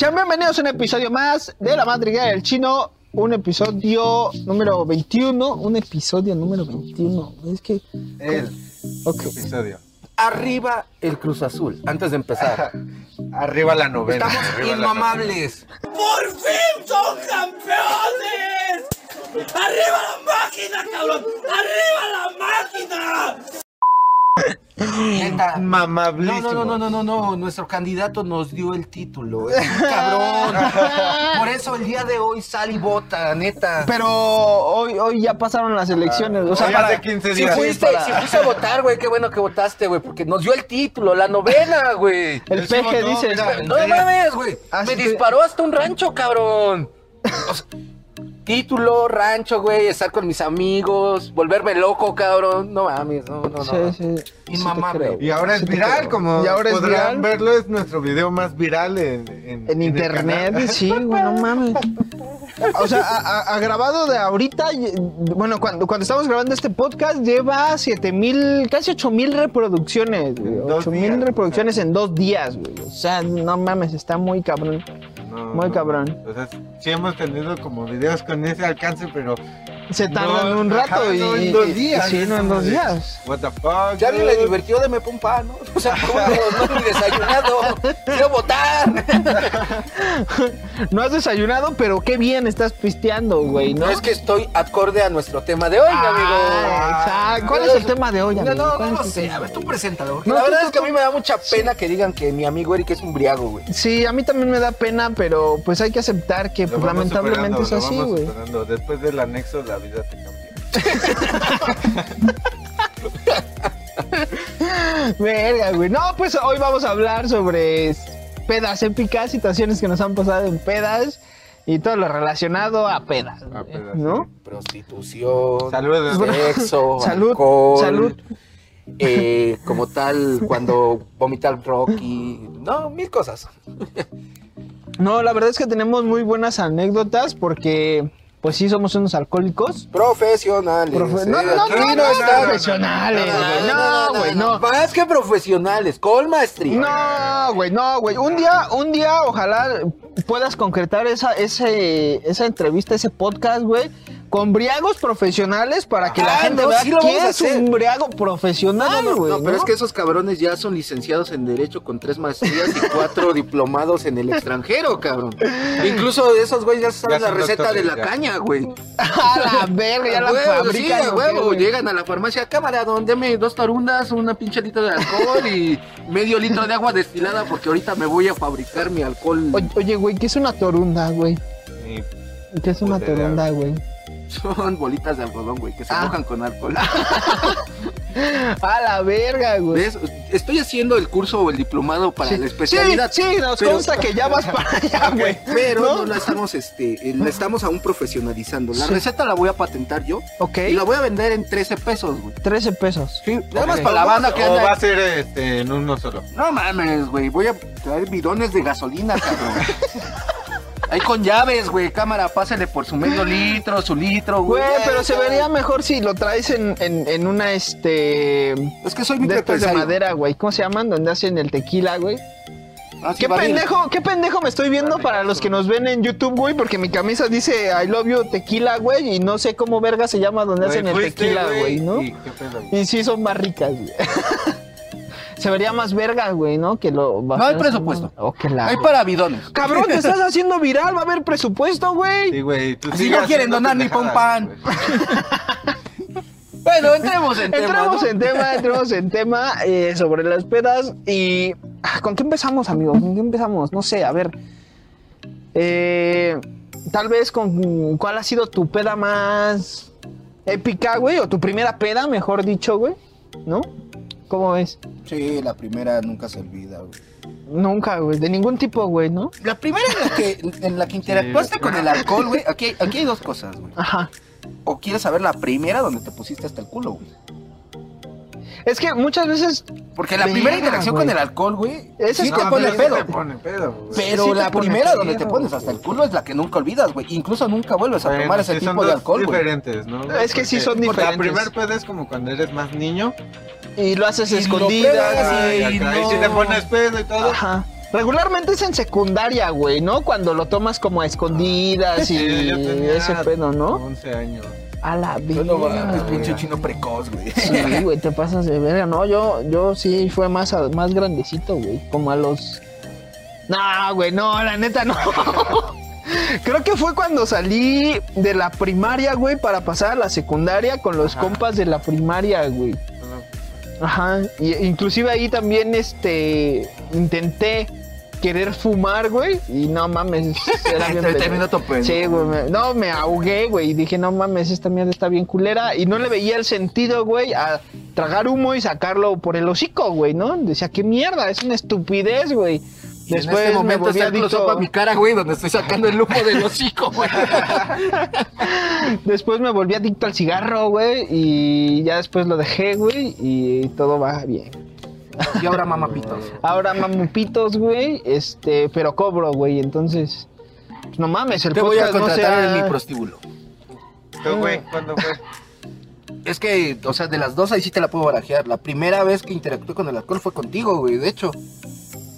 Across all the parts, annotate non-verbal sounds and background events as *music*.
Sean bienvenidos a un episodio más de La Madriguera del Chino. Un episodio número 21. Un episodio número 21. Es que. El Ok. episodio. Arriba el Cruz Azul, antes de empezar. *laughs* Arriba la novena. Estamos arriba. ¡Por fin son campeones! ¡Arriba la máquina, cabrón! ¡Arriba la máquina! Neta. *laughs* No, Mamablísimo. no, no, no, no, no, no. Nuestro candidato nos dio el título. Es un cabrón. *laughs* Por eso el día de hoy sale y vota, neta. Pero hoy, hoy ya pasaron las elecciones. O sea, Hoy para- hace 15 Si días. fuiste, para- si fuiste a votar, güey, qué bueno que votaste, güey, porque nos dio el título, la novena, güey. el peje dice. mira. No mames, güey. Me que- disparó hasta un rancho, cabrón. O sea, título, rancho, güey, estar con mis amigos, volverme loco, cabrón. No mames, no, no, no. Sí, sí. Inmamable. Y ahora es viral, como Y ahora es podrán viral. verlo, es nuestro video más viral en, en, En internet, canal. sí, güey, no mames. O sea, a, a- a grabado de ahorita, bueno, cuando, cuando estamos grabando este podcast, lleva 7 mil, casi 8 mil reproducciones, güey. En dos 8 mil reproducciones en dos días, güey. O sea, no mames, está muy cabrón. No, Muy no, cabrón. O sea, sí hemos tenido como videos con ese alcance, pero... Se tardan no, un rato ajá, y. no, en dos días. Sí, no en dos días. What the fuck. Ya ni le dude? divirtió de me pompa, ¿no? O sea, ¿cómo no, no he desayunado? Quiero votar. *laughs* No has desayunado, pero qué bien estás pisteando, güey, ¿no? No es que estoy acorde a nuestro tema de hoy, mi amigo. Ah, exacto. ¿Cuál es el tema de hoy, No, amigo? no, ¿Cuál no, el sé. A ver, tú preséntalo. No, la tú, verdad tú, es que a mí me da mucha pena que digan que mi amigo Eric es un briago, güey. Sí, a mí también me da pena, pero pues hay que aceptar que pues, lamentablemente es así, güey. Después del anexo, la vida te cambia. *laughs* Verga, güey. No, pues hoy vamos a hablar sobre pedas épicas, situaciones que nos han pasado en pedas y todo lo relacionado a pedas, A pedas, ¿no? Prostitución, Saludos. sexo, *laughs* Salud, alcohol, salud. eh, como tal, cuando vomitar Rocky, no, mil cosas. No, la verdad es que tenemos muy buenas anécdotas porque pues sí somos unos alcohólicos. Profesionales. Profe- eh, no, no, aquí no, no, profesionales, güey. No, güey, no. Más que profesionales, con maestría. No, güey, no, güey. Un día, un día, ojalá puedas concretar esa, ese, esa entrevista, ese podcast, güey, con briagos profesionales para que la Ah, gente no, vea sí quién es hacer. un briago profesional, No, no, güey. no, pero ¿no? es que esos cabrones ya son licenciados en Derecho con tres maestrías y cuatro *laughs* diplomados en el extranjero, cabrón. Incluso esos güeyes ya saben Ya la receta de la ya. caña, güey. *laughs* A la verga, ya la fabrican. sí, a ¿o qué, huevo. güey? Llegan a la farmacia, cámara, deme dos tarundas, una pinche litro de alcohol y medio litro de agua destilada porque ahorita me voy a fabricar mi alcohol. Oye, güey, ¿qué es una torunda, güey? ¿Qué es una idea. torunda, güey? Son bolitas de algodón, güey, que se Ah. mojan con alcohol. *laughs* A la verga, güey. ¿Ves? Estoy haciendo el curso o el diplomado para la especialidad. Sí, sí, nos pero- consta que ya vas para *laughs* allá, güey. Pero ¿No? no, la estamos, este, eh, la estamos aún profesionalizando. La Sí. receta la voy a patentar yo Ok, y la voy a vender en 13 pesos, güey. 13 pesos. Sí, nada más Ok. para la banda que O anda. va a ser este, en uno solo. No mames, güey. Voy a traer bidones de gasolina, cabrón. *laughs* Ahí con llaves, güey. Cámara, pásale por su medio litro, su litro, güey. Güey, pero se vería mejor si lo traes en, en, en una, este... Es que soy De estas de microempresario. madera, güey. ¿Cómo se llaman? Donde hacen el tequila, güey. Ah, sí, ¿Qué pendejo, qué pendejo me estoy viendo para los que nos ven en YouTube, güey? Porque mi camisa dice I love you tequila, güey. Y no sé cómo verga se llama donde hacen el fuiste, tequila, güey, ¿no? y qué pedo, güey. Y sí son más ricas, güey. *laughs* se vería más verga, güey, ¿no? Que lo... No hay presupuesto. Oh, que la... Hay para bidones. Cabrón, te estás haciendo viral, va a haber presupuesto, güey. Sí, güey. Si no quieren donar ni pon pan. *laughs* Bueno, entremos en tema. Entremos ¿no? en tema, entremos en tema eh, sobre las pedas y... ah, ¿Con qué empezamos, amigos? ¿Con qué empezamos? No sé, a ver. Eh, tal vez con cuál ha sido tu peda más épica, güey, o tu primera peda, mejor dicho, güey, ¿no? ¿Cómo ves? Sí, la primera nunca se olvida, güey. Nunca, güey, de ningún tipo, güey, ¿no? La primera en la que, en la que interactuaste con el alcohol, güey. Aquí, aquí hay dos cosas, güey. Ajá. O quieres saber la primera donde te pusiste hasta el culo, güey. Es que muchas veces Porque la primera interacción con el alcohol, güey, Esa sí es te No, pone pero pedo. Te pone pedo, güey. Pero Sí la primera donde pedo, te pones hasta el culo es la que nunca olvidas, güey. Incluso nunca vuelves a tomar ese sí, son tipo de dos alcohol, güey. diferentes, ¿no? Es que sí Porque- son porque diferentes. La primer peda es como cuando eres más niño. Y lo haces escondidas, y te pones pedo y todo. Ajá. Regularmente es en secundaria, güey, ¿no? Cuando lo tomas como a escondidas *laughs* y ese pedo, ¿no? 11 años. A la Yo no mames, pinche chino precoz, güey. Sí, güey, te pasas de verga. No, yo, yo sí fue más, a- más grandecito, güey. Como a los. No, güey, no, la neta no. *laughs* Creo que fue cuando salí de la primaria, güey, para pasar a la secundaria con los compas de la primaria, güey. Ajá. Y inclusive ahí también, este, intenté querer fumar, güey. Y no mames, *laughs* era bien topendo. Sí, güey. me- no, me ahogué, güey. Y dije, no mames, esta mierda está bien culera. Y no le veía el sentido, güey, a tragar humo y sacarlo por el hocico, güey, ¿no? Decía, qué mierda, es una estupidez, güey. Y Después en este me momento volví está adicto. a mi cara, güey, donde estoy sacando el humo del hocico, güey. *laughs* Después me volví adicto al cigarro, güey. Y ya después lo dejé, güey. Y todo va bien. Y ahora mamapitos. *laughs* Ahora mamupitos, güey. Este, pero cobro, güey. Entonces, pues, no mames, el Te voy a podcast no contratar sea- en mi prostíbulo. ¿Tú, güey? ¿Cuándo fue? Es que, o sea, de las dos ahí sí te la puedo barajear. La primera vez que interactué con el alcohol fue contigo, güey. De hecho,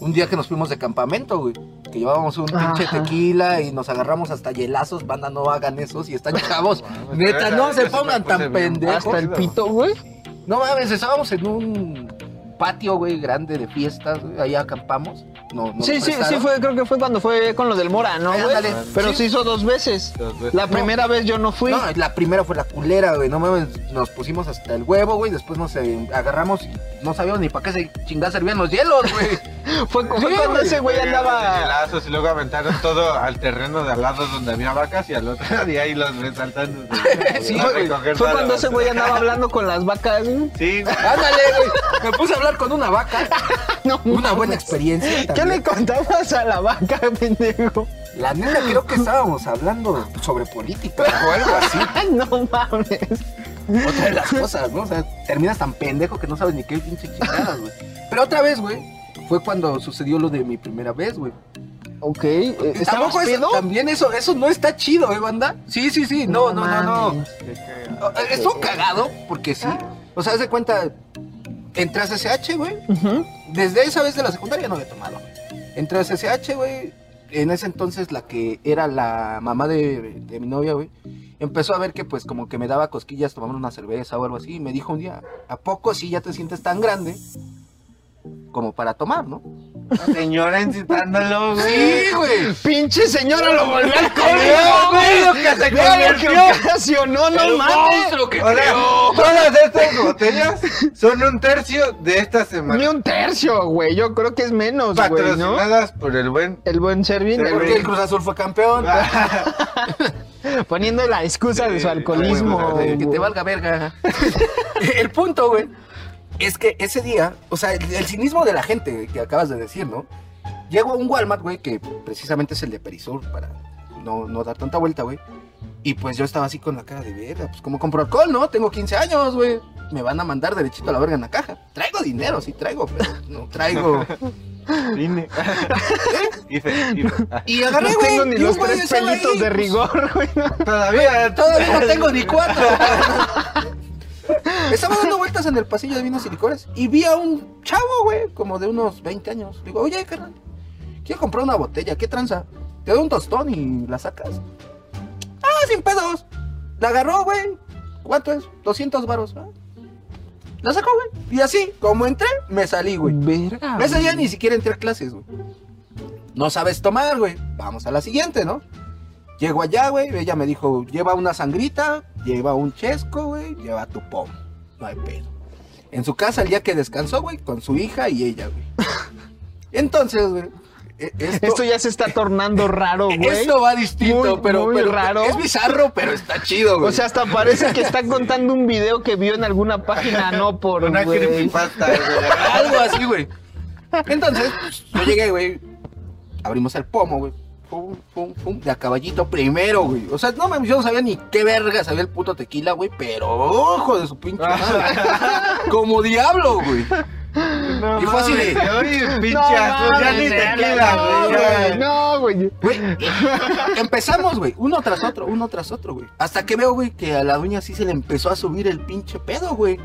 un día que nos fuimos de campamento, güey. Que llevábamos un pinche tequila y nos agarramos hasta hielazos. Banda, no hagan eso si están *laughs* chavos. Neta, no se pongan tan pendejos. Hasta el pito, güey. No mames, estábamos en un patio, güey, grande de fiestas, güey. Ahí acampamos. No, no Sí, sí, sí fue, creo que fue cuando fue con lo del Mora, ¿no, Ay, güey? Pero Sí. se hizo dos veces. Dos veces. La primera vez yo no fui. No, la primera fue la culera, güey. No mames, nos pusimos hasta el huevo, güey. Después nos eh, agarramos, no sabíamos ni para qué se chingada servían los hielos, güey. *laughs* fue, fue Sí, cuando güey. ese güey andaba. Y luego aventaron todo al terreno de al lado donde había vacas y al otro día ahí los ven saltando. *laughs* Sí, Fue cuando ese güey andaba hablando con las vacas, güey. Sí, güey. Ándale, güey. Me puse a hablar con una vaca. *laughs* No, Una mames. buena experiencia. ¿Qué le contabas a la vaca, *laughs* pendejo? La neta, creo que estábamos hablando sobre política o algo así. *laughs* No mames. Otra de las cosas, ¿no? O sea, terminas tan pendejo que no sabes ni qué pinche chingadas, güey. Pero otra vez, güey, fue cuando sucedió lo de mi primera vez, güey. Ok, eh, ¿estabas Tampoco eso- pedo? También eso, eso no está chido, ¿eh, banda? Sí, sí, sí. No, no, no, no. mames. Estuvo cagado, porque sí. O sea, haz de cuenta, entré a CCH, güey. Desde esa vez de la secundaria no había tomado. Entré a CCH, güey. En ese entonces la que era la mamá de, de mi novia, güey. Empezó a ver que pues como que me daba cosquillas tomando una cerveza o algo así. Y me dijo un día, ¿a poco sí ya te sientes tan grande? Como para tomar, ¿no? Señora incitándolo, güey. Sí, güey. Pinche señora lo volvió al Veo, güey, lo que se lo convirtió. ocasionó, no mames. monstruo que creó. todas estas botellas son un tercio de esta Ni semana. un tercio, güey. Yo creo que es menos, güey, ¿no? Patrocinadas por el buen. El buen Servin, Sí, el- Porque el Cruz Azul fue campeón. *laughs* poniendo la excusa de su alcoholismo. güey, güey, que te güey. valga verga. *laughs* el punto, güey, es que ese día, o sea, el, el cinismo de la gente que acabas de decir, ¿no? Llego a un Walmart, güey, que precisamente es el de Perisur, para no, no dar tanta vuelta, güey. Y pues yo estaba así con la cara de verga, pues como compro alcohol, ¿no? Tengo 15 años, güey. Me van a mandar derechito a la verga en la caja. Traigo dinero, sí traigo, pero no traigo. *laughs* Vine. *laughs* Ah, Y agarré, No güey. tengo ni los tres pelitos de pues, rigor, güey. Todavía, Todavía no tengo ni cuatro. *laughs* Estaba dando vueltas en el pasillo de vinos y licores y vi a un chavo, güey, como de unos 20 años. Digo, oye, carnal, quiero comprar una botella, ¿qué tranza? Te doy un tostón y la sacas. Ah, sin pedos. La agarró, güey. ¿Cuánto es? 200 varos. ¿ah? La sacó, güey. Y así, como entré, me salí, güey. Verga. Ese día ni siquiera entré a clases, güey. No sabes tomar, güey. Vamos a la siguiente, ¿no? Llego allá, güey. Ella me dijo, lleva una sangrita, lleva un chesco, güey, lleva tu pom. No hay pedo. En su casa el día que descansó, güey, con su hija y ella, güey. *laughs* Entonces, güey. e- Esto, Esto ya se está tornando raro, güey. esto va distinto, Muy, pero, muy pero raro. es bizarro, pero está chido, güey. O sea, hasta parece que está *laughs* contando un video que vio en alguna página, no por, una güey. creepypasta, güey. Algo así, güey. Entonces, yo llegué, güey. Abrimos el pomo, güey. Pum, pum, pum. De a caballito primero, güey. O sea, no mames, yo no sabía ni qué verga sabía el puto tequila, güey. Pero ojo de su pinche madre. Como diablo, güey. No Y fue así de- Oye, pinche No, ya ni tequila, güey. No, güey. Empezamos, güey, uno tras otro, uno tras otro, güey. Hasta que veo, güey, que a la doña sí se le empezó a subir el pinche pedo, güey.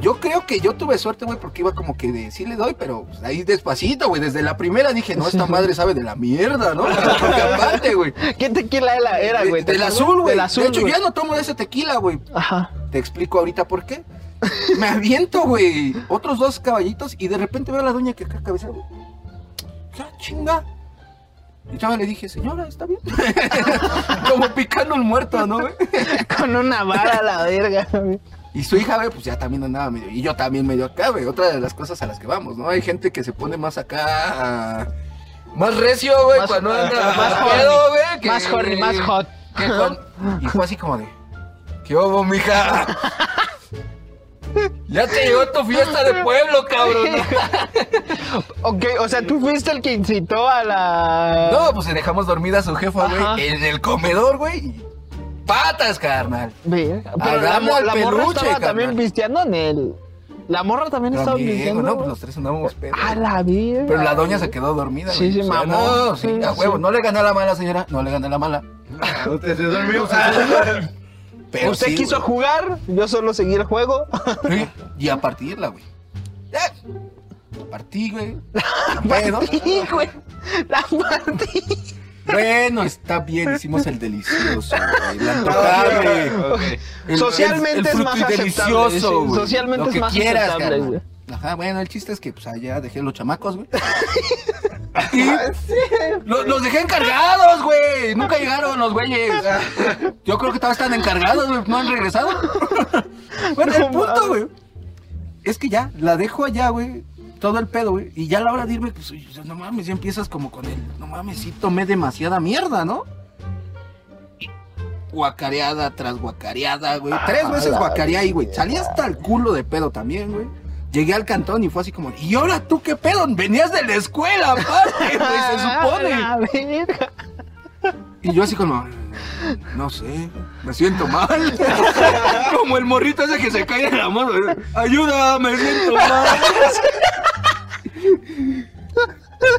Yo creo que yo tuve suerte, güey, porque iba como que de sí le doy, pero pues, ahí despacito, güey. Desde la primera dije, no, esta *laughs* madre sabe de la mierda, ¿no? Porque aparte, güey. ¿Qué tequila era, güey? ¿Te Del azul, güey. Del azul, De hecho, ya no tomo de ese tequila, güey. Ajá. Te explico ahorita por qué. Me aviento, güey, otros dos caballitos y de repente veo a la doña que acá cabeza, güey. ¿Qué chinga? Y ya le dije, señora, ¿está bien? *laughs* Como picando el muerto, ¿no, güey? *laughs* Con una vara a la verga, güey. Y su hija, güey, pues ya también andaba medio. Y yo también medio acá, güey. Otra de las cosas a las que vamos, ¿no? Hay gente que se pone más acá. Más recio, güey, Más- cuando anda *laughs* más pedo, güey. que- Más horny, más hot. que con- Y fue así como de. ¿Qué hubo, mija? *laughs* Ya te llegó tu fiesta de pueblo, cabrón. *laughs* Ok, o sea, tú fuiste el que incitó a la. No, pues dejamos dormida a su jefa, güey, en el comedor, güey. Patas, carnal. Verga. Pero la, al la morra estaba carnal. también pisteando en el. La morra también estaba También, pisteando. no, pues los tres andábamos pedos. A la vida. Pero la doña se quedó dormida, Sí, güey. sí, O sea, mamó. No, sí, Sí, a huevo. sí. No le gané a la mala, señora. No le gané a la mala. *laughs* Usted se durmió. Pero Usted sí, quiso güey. jugar, yo solo seguí el juego. Sí, Y a partirla, güey. Eh, A partir, güey. Bueno, Sí, güey. La partí. Bueno, está bien. Hicimos el delicioso, güey. La intocable. *laughs* El- Socialmente el- el es más aceptable, delicioso, sí, güey. socialmente Lo es que más quieras, aceptable, güey. Ajá, bueno, el chiste es que pues allá dejé los chamacos, güey. *laughs* Y los, los dejé encargados, güey. Nunca llegaron los güeyes. Yo creo que todavía están encargados, güey. No han regresado. *laughs* Bueno, el punto, güey. Es que ya, la dejo allá, güey. Todo el pedo, güey. Y ya a la hora de irme, pues, no mames, ya empiezas como con el. No mames, sí tomé demasiada mierda, ¿no? Guacareada tras guacareada, güey. Tres veces guacareé ahí, güey. Salí hasta el culo de pedo también, güey. Llegué al cantón y fue así como, ¿y ahora tú qué pedo? Venías de la escuela, aparte, *laughs* güey, se supone. Y yo así como, no sé, me siento mal. *laughs* como el morrito ese que se cae en la mano. Ayuda, me siento mal. *laughs*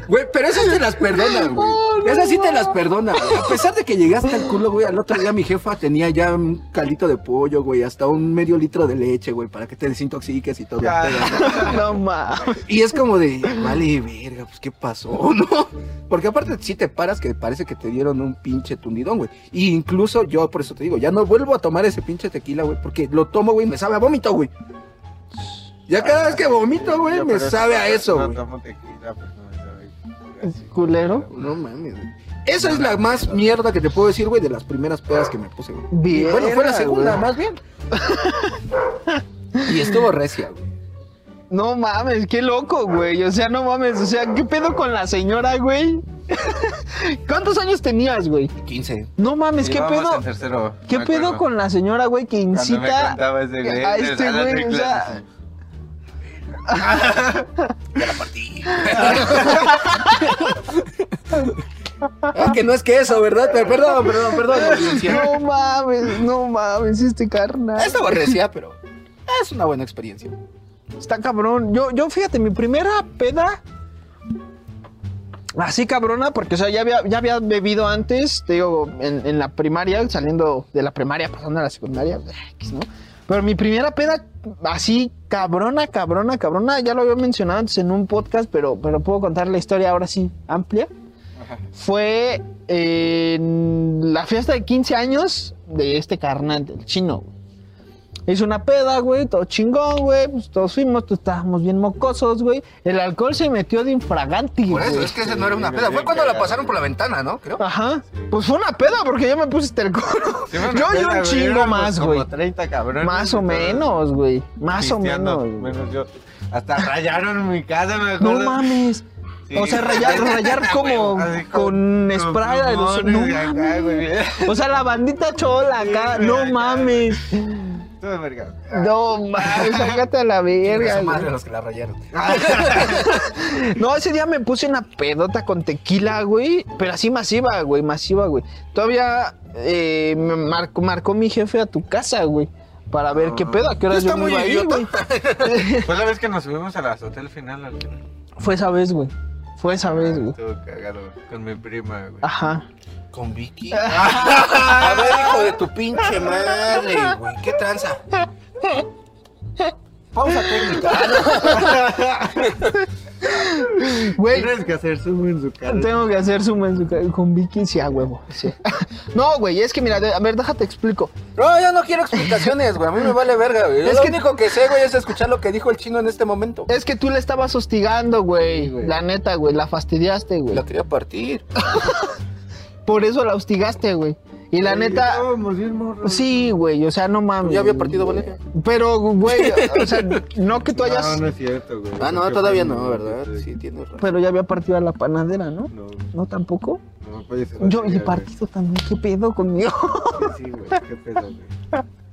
Güey, pero esas te las perdonan, güey. esas sí te las perdonan. güey. A pesar de que llegué hasta el culo, güey, al otro día mi jefa tenía ya un caldito de pollo, güey, hasta un medio litro de leche, güey, para que te desintoxiques y todo. ¿no? *laughs* No mames. Y es como de, vale, verga, pues qué pasó, *laughs* ¿no? Porque aparte si te paras que parece que te dieron un pinche tundidón, güey. Y incluso yo, por eso te digo, ya no vuelvo a tomar ese pinche tequila, güey, porque lo tomo, güey, me sabe a vómito, güey. Ya cada vez que vomito, güey, me sabe a eso, No güey. tomo tequila, pues no me sabe. así. Culero. No mames, güey. Esa es la más mierda que te puedo decir, güey, de las primeras pedas que me puse, güey. Verga, Bueno, fue la segunda, güey. más bien. *laughs* Y estuvo recia, güey. No mames, qué loco, güey. O sea, no mames. O sea, ¿qué pedo con la señora, güey? *laughs* ¿Cuántos años tenías, güey? 15. No mames, ¿qué pedo? tercero, ¿Qué me pedo acuerdo. con la señora, güey, que me incita ese güey, a este güey? O sea, clases. Ya la partí. Ah, que no es que eso, ¿verdad? Pero perdón, perdón, perdón. no mames, no mames, este carnal. Estaba recia, pero es una buena experiencia. Está cabrón. Yo, yo, fíjate, mi primera peda. Así cabrona, porque, o sea, ya había, ya había bebido antes, te digo, en, en la primaria, saliendo de la primaria, pasando a la secundaria. Pero mi primera peda, así cabrona, cabrona, cabrona, ya lo había mencionado antes en un podcast, pero, pero puedo contar la historia ahora sí, amplia. Fue en la fiesta de 15 años de este carnal, del chino, güey. Hizo una peda, güey, todo chingón, güey. Pues todos fuimos, todos estábamos bien mocosos, güey. El alcohol se metió de infraganti, Por eso, güey. es que esa no era una peda. Fue cuando la pasaron por la ventana, ¿no? Creo. Ajá. Pues fue una peda porque yo me puse. Sí, fue una yo y peda, un güey, chingo más, como güey. 30 cabrones. Más o menos, güey. Más o menos. güey. Menos yo. Hasta rayaron mi casa, me No acuerdo. mames. Sí. O sea, rayar, *laughs* rayar como Así con spray. de los- No plumones y acá, güey. mames. O sea, la bandita chola acá. Sí, güey, No acá, mames. Todo verga. No mames, *laughs* *laughs* sácate a la verga. Madre los que la rayaron. *laughs* No, ese día me puse una pedota con tequila, güey. Pero así masiva, güey, masiva, güey. Todavía eh, me marcó, marcó mi jefe a tu casa, güey. Para ver qué pedo, a qué hora yo me iba a ir, güey. Fue la vez que nos subimos al hotel final. al final. Fue esa vez, güey. Fue esa vez, güey. Estuvo cagado con mi prima, güey. Ajá. Con Vicky. *laughs* A ver, hijo de tu pinche madre, güey. ¿Qué tranza? Pausa técnica. *laughs* Güey, Tienes que hacer zoom en su cara. tengo que hacer zoom en su ca- con Vicky, sí, a huevo. sí. *laughs* No, güey, es que mira, de- a ver, déjate explico. No, yo no quiero explicaciones, güey. A mí me vale verga, güey. Es Es lo que- único que sé, güey, es escuchar lo que dijo el chino en este momento. Es que tú le estabas hostigando, güey. Sí, güey. La neta, güey, la fastidiaste, güey. La quería partir. *laughs* Por eso la hostigaste, güey. Y la neta, Estábamos bien sí, güey, o sea, no mames. Ya había partido Valeria. Pero, güey, *laughs* o sea, no que tú hayas. No, no es cierto, güey. Ah, no, todavía no, ¿verdad? Sí, tienes razón. Pero ya había partido a la panadera, ¿no? No, No, tampoco. no puede ser. Yo, y güey. partido también, ¿qué pedo conmigo? Sí, sí, güey. Qué pedo, güey. *laughs*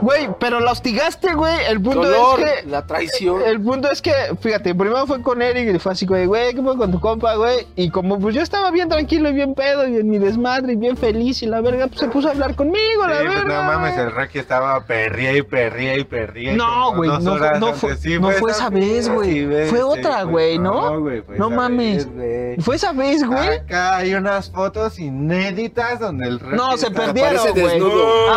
Güey, pero la hostigaste, güey. El punto Dolor, es que. la traición. El punto es que, fíjate, primero fue con Eric y fue así, güey, güey, ¿qué fue con tu compa, güey? Y como pues yo estaba bien tranquilo y bien pedo y en mi desmadre y bien feliz y la verga, pues se puso a hablar conmigo, la pues verga. no mames, el Rocky estaba perría y perría y perría. No, güey, no, fue- no fue, Sí, no fue esa vez, güey. Fue sí, otra, güey, ¿no? güey, fue No esa mames. vez. Fue esa vez, güey. Acá hay unas fotos inéditas donde el Rocky No, se perdieron, güey. desnudo.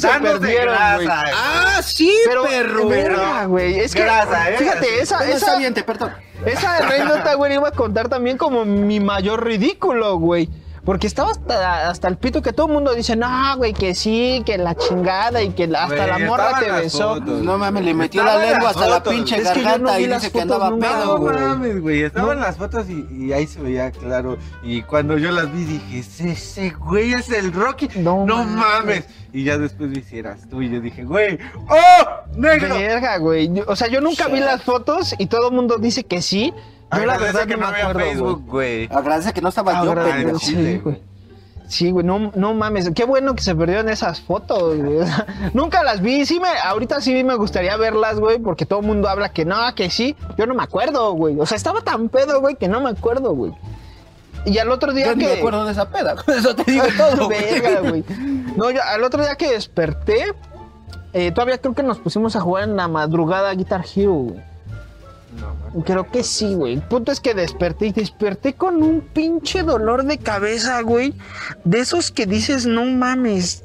Se perdieron, güey. güey. Ah, sí, Pero, perro. verga, güey, es que, Grasa, ¿eh? fíjate, esa, Bueno, esa, está bien, te perdón. Esa anécdota, güey, iba a contar también como mi mayor ridículo, güey. Porque estaba hasta, hasta el pito que todo el mundo dice, no, güey, que sí, que la chingada y que la- hasta Güey, la morra estaban te las besó. fotos. No mames, le metió la en lengua las hasta la fotos. pinche Es que yo no garganta vi y las dice que fotos andaba nunca, pedo, No güey. mames, güey, estaban No. las fotos y, y ahí se veía claro. Y cuando yo las vi dije, ese, ese güey es el Rocky. No No, mames. mames. Y ya después me hicieras tú y yo dije, güey, ¡oh! ¡Negro! Verga, güey. O sea, yo nunca vi las fotos y todo el mundo dice que sí. Yo la verdad que no no me había acuerdo, Facebook, güey. Agradece que no estaba yo, pendejo. sí, güey. Sí, güey, no, no mames, qué bueno que se perdieron esas fotos, güey. Nunca las vi, sí me, ahorita sí me gustaría verlas, güey, porque todo el mundo habla que no, que sí. Yo no me acuerdo, güey. O sea, estaba tan pedo, güey, que no me acuerdo, güey. Y al otro día Yo que... me acuerdo de esa peda. *laughs* Eso te digo *laughs* todo. Verga, güey. No, yo al otro día que desperté, eh, todavía creo que nos pusimos a jugar en la madrugada Guitar Hero, güey. No. Creo que sí, güey. El punto es que desperté y desperté con un pinche dolor de cabeza, güey. De esos que dices, no mames.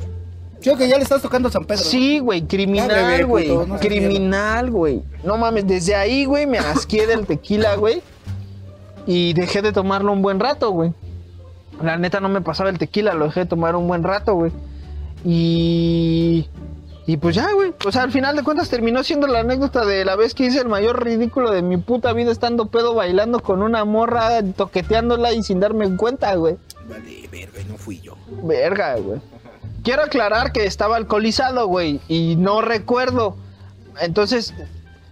Creo que ya le estás tocando a San Pedro. Sí, güey, Ya, criminal, bebé, güey. puto, no seas criminal, güey. No mames, desde ahí, güey, me asqué del tequila, güey. Y dejé de tomarlo un buen rato, güey. La neta no me pasaba el tequila, lo dejé de tomar un buen rato, güey. Y. Y pues ya, güey. O sea, al final de cuentas terminó siendo la anécdota de la vez que hice el mayor ridículo de mi puta vida estando pedo bailando con una morra, toqueteándola y sin darme cuenta, güey. Vale, verga, no fui yo. Verga, güey. Quiero aclarar que estaba alcoholizado, güey, y no recuerdo. Entonces,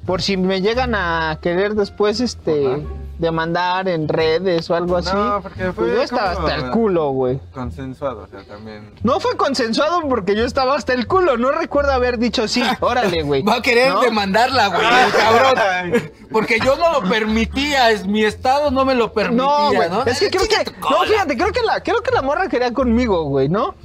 por si me llegan a querer después, este, Ajá. Demandar en redes o algo así. No, porque fue pues yo estaba como- hasta el culo, güey. Consensuado, o sea, también. No fue consensuado porque yo estaba hasta el culo. No recuerdo haber dicho sí, *laughs* órale, güey. Va a querer ¿No? demandarla, güey, *laughs* el cabrón. Porque yo no lo permitía, es mi estado no me lo permitía, No, ¿no? güey. Es que creo que. No, fíjate, creo que la, creo que la morra quería conmigo, güey, ¿no?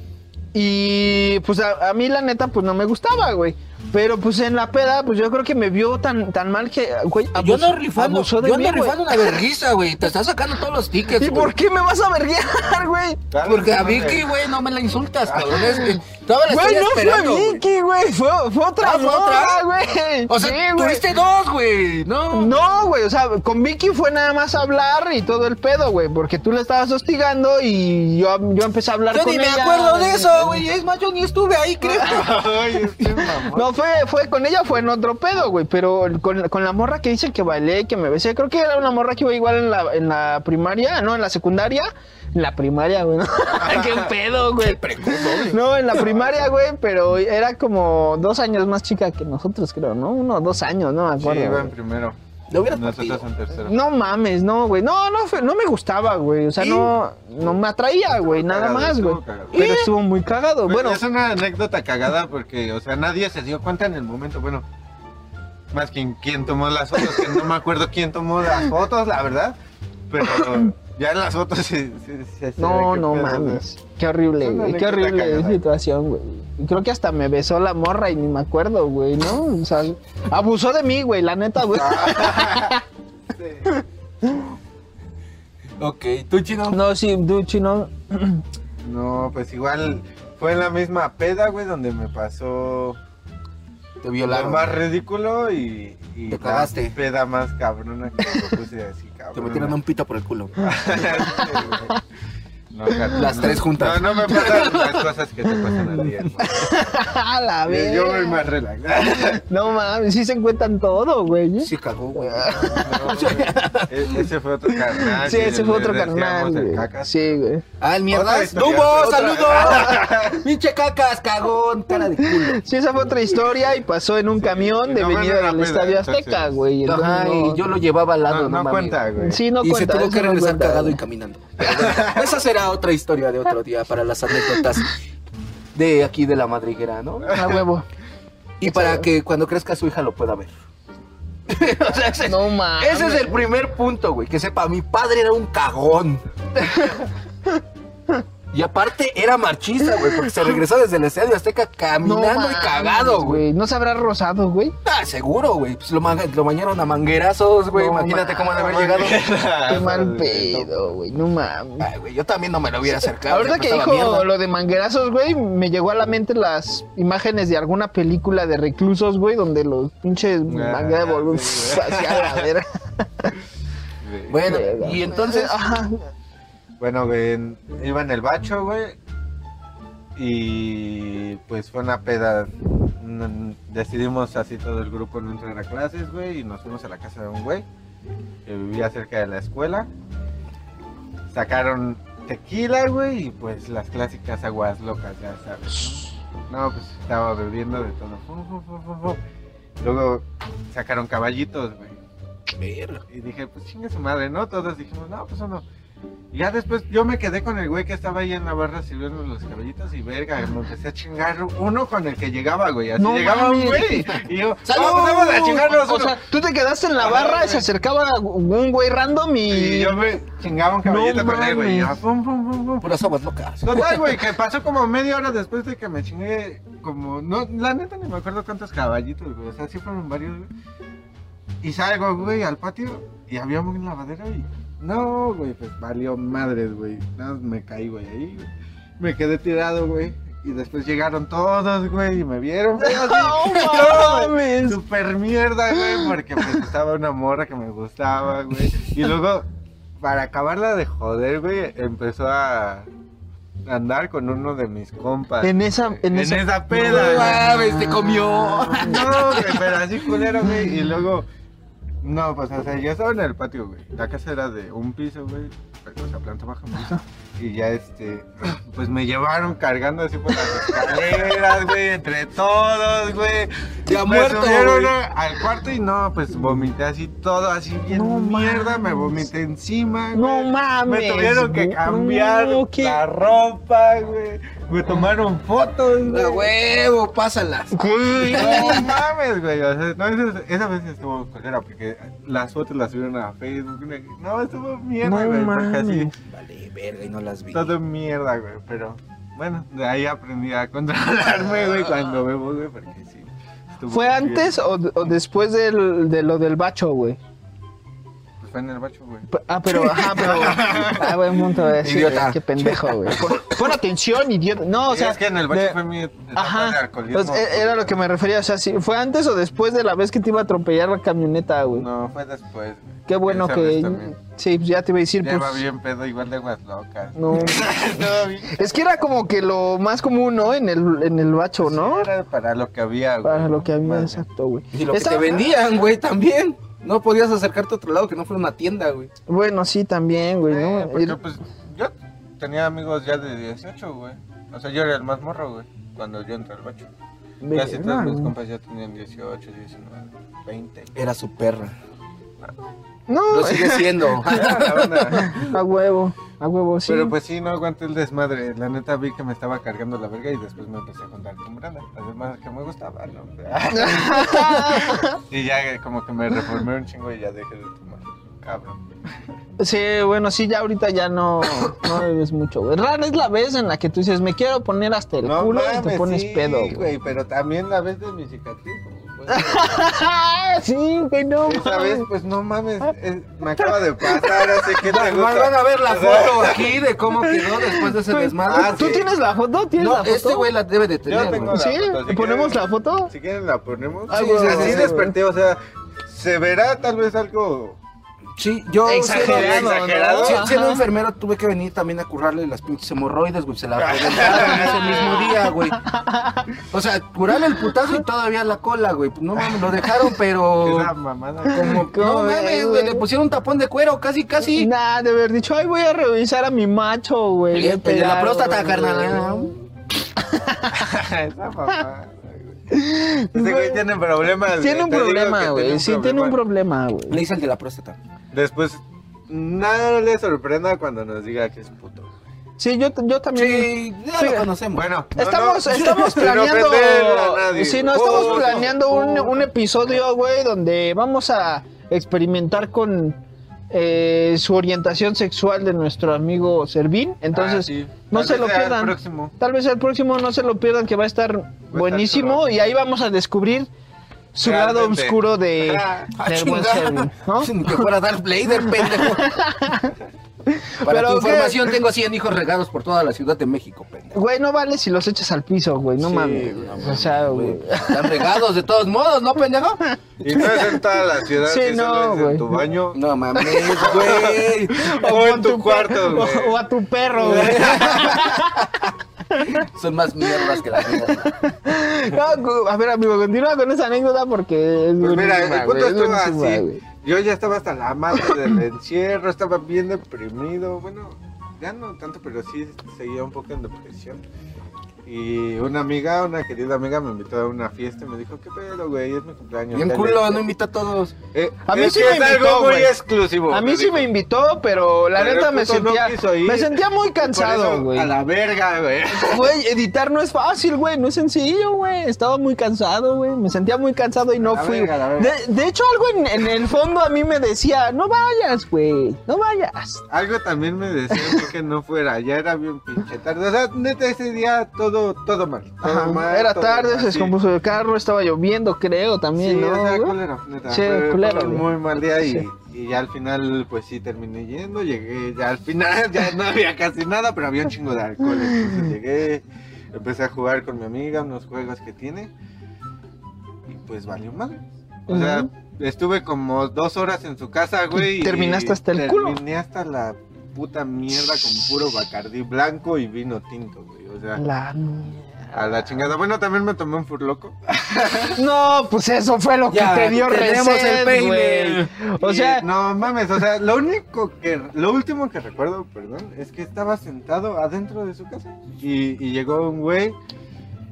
Y pues a, a mí la neta, pues no me gustaba, güey. Pero pues en la peda, pues yo creo que me vio tan, tan mal que, güey, Yo ando rifando, yo mí, güey. rifando una vergüenza, güey. Te estás sacando todos los tickets, ¿Y güey. por qué me vas a verguiar, *laughs* güey? Porque a Vicky, güey, no me la insultas, cabrón. Es que todavía la Güey, no fue. Vicky, güey. Fue, fue otra Ah, ¿fue otra? güey. O sea, Sí, güey. tuviste dos, güey. No. No, güey, o sea, con Vicky fue nada más hablar y todo el pedo, güey, porque tú le estabas hostigando y yo, yo empecé a hablar Yo con ni me ella. acuerdo de eso, güey. Es más, yo ni estuve ahí, creo. *laughs* Ay, este mamón. No, fue, fue con ella, fue en otro pedo, güey, pero con, con la morra que dicen que bailé, que me besé, creo que era una morra que iba igual en la, en la primaria, no, en la secundaria, en la primaria, güey, ¿no? *laughs* qué pedo, güey. No, en la primaria, güey, pero era como dos años más chica que nosotros, creo, ¿no? Uno o dos años, no me Sí, acuerdo. iba en güey. primero. Lo hubieras Nosotros partido. en tercero. No mames, no, güey. No, no, fue- no me gustaba, güey. O sea, ¿Y? no, no me atraía, güey, nada cagado, más, estuvo güey. cagado. Pero estuvo muy cagado. Bueno, Bueno, es una anécdota cagada porque, o sea, nadie se dio cuenta en el momento. Bueno, más quien, quien tomó las fotos, que no me acuerdo quién tomó las fotos, la verdad. Pero *coughs* ya en las fotos se, se- se- se no, no pedo, mames. Qué horrible, Es una güey. Qué anécdota horrible cagada. situación, güey. Creo que hasta me besó la morra y ni me acuerdo, güey, ¿no? O sea, abusó de mí, güey, la neta, güey. Sí. Ok, tú, chino. No, sí, Duchi, no. No, pues igual fue en la misma peda, güey, donde me pasó. Te Lo violaron. más ridículo y, y Te la cagaste. peda más cabrona que me puse así, cabrón. Te metieron un pito por el culo. *laughs* No, *laughs* Las no. tres juntas. No, no me pasan *laughs* las cosas que te pasan al día. hermano. *laughs* A la Yo- vez. Yo voy más relajado. No mames, sí se encuentran todo, güey. Sí cagó, güey. No, e- ese fue otro carnal. Sí, ese fue otro carnal, güey. cacas. Sí, güey. Ah, el mierdas. ¡Dumbo! ¡Saludos! ¡Pinche cacas, cagón! Cara de culo. Sí, esa fue otra historia y pasó en un camión y de no venida a del Estadio Azteca, entonces. güey. Ajá, y yo lo llevaba al lado, No, no cuenta, güey. Sí, no y cuenta. se tuvo que regresar cagado y caminando. Esa será otra historia de otro día para las anécdotas de aquí de la madriguera, ¿no? A huevo. Y para que cuando crezca su hija lo pueda ver. *laughs* O sea, ese, No mames. ese es el primer punto, güey. Que sepa, mi padre era un cagón. *laughs* Y aparte era marchista, güey, porque se regresó desde el estadio Azteca caminando y cagado, güey. ¿No se habrá rozado, güey? Ah, seguro, güey. Pues lo, ma- lo bañaron a manguerazos, güey. No Imagínate cómo han de haber llegado. Qué *laughs* mal pedo, güey. No mames. Ay, güey, yo también no me lo hubiera acercado. Ahorita que dijo mierda. lo de manguerazos, güey, me llegó a la mente las imágenes de alguna película de reclusos, güey, donde los pinches manguerazos sí, güey. *laughs* hacia la verga. Bueno, y entonces... Ajá. Bueno, güey, iba en el bacho, güey. Y pues fue una peda. Decidimos así todo el grupo no entrar a clases, güey. Y nos fuimos a la casa de un güey que vivía cerca de la escuela. Sacaron tequila, güey. Y pues las clásicas aguas locas, ya sabes. ¿no? No, pues estaba bebiendo de todo. Luego sacaron caballitos, güey. Y dije, pues chingue su madre, ¿no? Todos dijimos, no, pues uno. Y ya después yo me quedé con el güey que estaba ahí en la barra sirviendo los caballitos y verga, me empecé a chingar uno con el que llegaba, güey. Así No llegaba un güey. Y yo, ¡Salud! ¡Salud! vamos a chingarnos O sea, tú te quedaste en la barra, güey. se acercaba un güey random y... y yo me chingaba un caballito No con él, güey. y pum, pum, pum, pum. Puras aguas locas. Total, güey, que pasó como media hora después de que me chingué, como, no, la neta ni me acuerdo cuántos caballitos, güey, o sea, sí fueron varios, güey. Y salgo, güey, al patio y había un lavadero y, no, güey, pues valió madres, güey, nada, más me caí, güey, ahí, güey. Me quedé tirado, güey, y después llegaron todos, güey, y me vieron, güey, así, *laughs* ¡No mames! Super mierda, güey, porque pues estaba una morra que me gustaba, güey. Y luego, para acabarla de joder, güey, empezó a andar con uno de mis compas. En esa... En, En esa... esa peda, No güey. mames, te comió. No, güey, pero así culero, güey. Y luego, no, pues, o sea, ya estaba en el patio, güey. La casa era de un piso, güey. O sea, planta baja, un piso. Y ya, este, pues me llevaron cargando así por las escaleras, güey, entre todos, güey. Ya me muerto, subieron güey. al cuarto y no, pues vomité así todo, así bien No mierda. Me vomité encima, No güey. mames. Me tuvieron que no, cambiar la ropa, güey. Me tomaron fotos, güey. A huevo, pásalas. Güey. No mames, güey. O sea, no, esa, esa vez estuvo culera porque las fotos las subieron a Facebook. No, estuvo mierda, No güey. Porque así. Vale, verga, y no las vi. todo mierda, güey. Pero bueno, de ahí aprendí a controlarme, güey, cuando bebo, güey, porque sí. ¿Fue antes o, o después del, de lo del bacho, güey? Pues fue en el bacho, güey. Ah, pero, ajá, pero. *laughs* Ah, buen punto. eh, sí, Idiota. Qué pendejo, güey. Pon, *laughs* pon atención, idiota. No, o Sí, sea. es que en el bacho de- fue mi Ajá. Pues, e- era lo que me refería. O sea, si ¿fue antes o después de la vez que te iba a atropellar la camioneta, güey? No, fue después, güey. Qué bueno que. Sí, pues ya te iba a decir, Ya pues. va bien pedo, igual de aguas locas. No. *laughs* Es que era como que lo más común, ¿no? En el, en el bacho, ¿no? Sí, era para lo que había, güey. Para lo que había, exacto, güey. Y lo que te vendían, güey, también. No podías acercarte a otro lado que no fuera una tienda, güey. Bueno, sí, también, güey, Eh, ¿no? porque Ir- pues yo tenía amigos ya de 18, güey. O sea, yo era el más morro, güey, cuando yo entré al bacho. Casi todos mis compas ya tenían 18, 19, 20. Era su perra. No, Lo sigue siendo. *laughs* Onda. a huevo, a huevo, sí. Pero pues sí, no aguanté el desmadre. La neta vi que me estaba cargando la verga y después me empecé a contar con Brenda. Además que me gustaba, ¿no? *laughs* y ya como que me reformé un chingo y ya dejé de tomar. Cabrón. Sí, bueno, sí, ya ahorita ya no, no bebes mucho, güey. Rara es la vez en la que tú dices, me quiero poner hasta el culo y te pones sí, pedo, güey. güey. Pero también la vez de mi cicatriz, güey. *laughs* sí, güey, no. Esa vez, pues no mames, eh, me acaba de pasar, así que te Van gusta. van a ver la O sea, foto aquí de cómo quedó después de ese desmadre. Ah, ¿Tú sí. tienes la foto? ¿Tienes la No, foto? este güey la debe de tener. Yo tengo güey. la Sí, foto, si ¿ponemos quieren- la foto? Si quieren la ponemos. Ah, Sí, güey, así güey, desperté, o sea, se verá tal vez algo Sí, yo Exagerado, siendo- exagerado. si- siendo enfermero tuve que venir también a curarle las pinches hemorroides, güey, se la *laughs* reventaron ese mismo día, güey. O sea, curarle el putazo y todavía la cola, güey. Pues no mames, lo dejaron, pero *laughs* mamada. como ¿Cómo no ves, mames, güey? güey, le pusieron un tapón de cuero, casi casi. Nah, de haber dicho, ay, voy a revisar a mi macho, güey. De la próstata, güey. *laughs* esa carnal. mamada. güey. Ese güey tiene problemas. Tiene eh, un problema, güey. Sí, tiene un problema, Le güey. hice el de la próstata. Después, nada le sorprenda cuando nos diga que es puto. Sí, yo, yo también. Sí, ya Sí. lo conocemos. Bueno, no, Estamos, no, estamos *laughs* sin planeando. nadie. Sí, no, estamos Oh, planeando un, oh. un episodio, güey, donde vamos a experimentar con eh, su orientación sexual de nuestro amigo Servín. Entonces, Ah, sí. no se lo pierdan. próximo. Tal vez el próximo no se lo pierdan, que va a estar buenísimo. Y ahí vamos a descubrir su lado oscuro de, Ah, del buen. Servín, ¿no? *laughs* Que fuera Darth Vader, *laughs* pendejo. Para Pero tu ¿qué? información, tengo 100 hijos regados por toda la Ciudad de México, pendejo. Güey, no vale si los echas al piso, güey. No Sí, mames. o sea, güey. Están regados de todos modos, ¿no, pendejo? Y no es en toda la ciudad, Sí, si no, güey. en tu baño. No mames, güey. *laughs* O en tu cuarto, güey. O, o a tu perro, güey. Son más mierdas que las mías. No, a ver, amigo, continúa con esa anécdota porque es Pues mira, buenísima, el punto güey, es estuvo buenísima, así. güey. Yo ya estaba hasta la madre del encierro, estaba bien deprimido. Bueno, ya no tanto, pero sí seguía un poco en depresión. Y una amiga, una querida amiga, me invitó a una fiesta y me dijo: ¿Qué pedo, güey? Es mi cumpleaños. Bien culo, no invita a todos. Eh, A mí es sí que me es invitó, algo muy güey. exclusivo. A mí sí dijo. me invitó, pero la Pero neta me no sentía, me sentía muy *laughs* cansado, eso, güey. A la verga, güey. *laughs* Güey, editar no es fácil, güey, no es sencillo, güey. Estaba muy cansado, güey. Me sentía muy cansado y no La fui. verga, la verga. De, de hecho, algo en, en el fondo a mí me decía, no vayas, güey, no vayas. Algo también me decía que no fuera, ya era bien pinche tarde. O sea, neta, ese día todo, todo mal. Todo Ajá, mal, Era todo tarde, mal, *laughs* se sí. descompuso el carro, estaba lloviendo, creo, también, Sí, ¿no? güey? culero, neta. Sí, fue, culero, fue un muy mal día y, Sí. y ya al final, pues sí, terminé yendo. Llegué, ya al final *laughs* ya no había casi nada, pero había un chingo de alcohol. Entonces llegué, empecé a jugar con mi amiga, unos juegos que tiene. Y pues valió mal. O sea, estuve como dos horas en su casa, güey. Y terminaste hasta el culo. Terminé hasta la puta mierda con puro bacardí blanco y vino tinto, güey. O sea, La a la chingada. Bueno, también me tomé un furloco. *laughs* No, pues eso fue lo Ya, que te dio tenemos el peine. O sea, no mames, o sea, lo único que, lo último que recuerdo, perdón, es que estaba sentado adentro de su casa y, y llegó un güey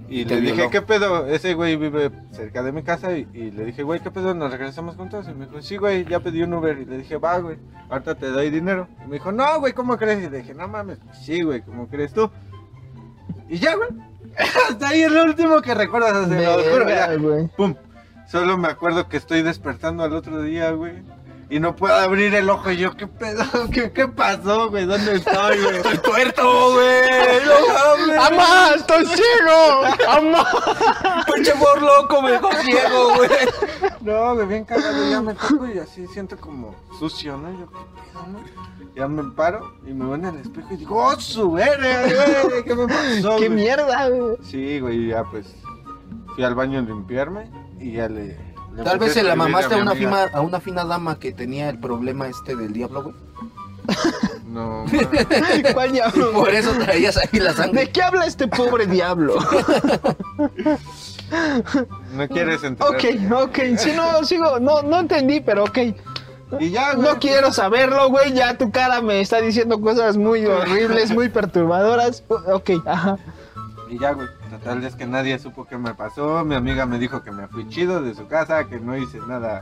y Te le violó. dije, ¿qué pedo? Ese güey vive cerca de mi casa y, y le dije, güey, ¿qué pedo? ¿Nos regresamos juntos? Y me dijo, sí, güey, ya pedí un Uber y le dije, va, güey, ahorita te doy dinero. Y me dijo, no, güey, ¿cómo crees? Y le dije, no mames, sí, güey, ¿cómo crees tú? Y ya, güey. *laughs* Hasta ahí es lo último que recuerdas, sea, lo juro, ya. güey. Pum. Solo me acuerdo que estoy despertando al otro día, güey. Y no puedo abrir el ojo. Y yo, ¿qué pedo? *laughs* ¿Qué, qué pasó, güey? ¿Dónde estoy, güey? ¡Estoy tuerto, güey! *laughs* ¡No! ¡Amá, estoy ciego! ¡Amá! ¡Pinche por loco, me dejó ciego, güey! No, güey, bien cagado. Ya me toco y así siento como sucio, ¿no? Y yo, ¿qué pedo, no? Ya me paro y me veo en el espejo y digo, ¡oh, su verga, güey! ¿Qué me pasó, *laughs* ¡Qué güey? mierda, güey! Sí, güey, ya pues fui al baño a limpiarme y ya le. le Tal vez se la mamaste a una, fina, a una fina dama que tenía el problema este del diablo, güey. No. *laughs* ¿Cuál diablo? por eso traías ahí la ¿De sangre. qué habla este pobre diablo? no quieres entender. Ok, ok, sí, no, sigo, no, no entendí, pero ok. Y ya, güey. No quiero saberlo, güey, ya tu cara me está diciendo cosas muy horribles, muy perturbadoras. Ok, ajá. Y ya, güey. Total, es que nadie supo qué me pasó. Mi amiga me dijo que me fui chido de su casa, que no hice nada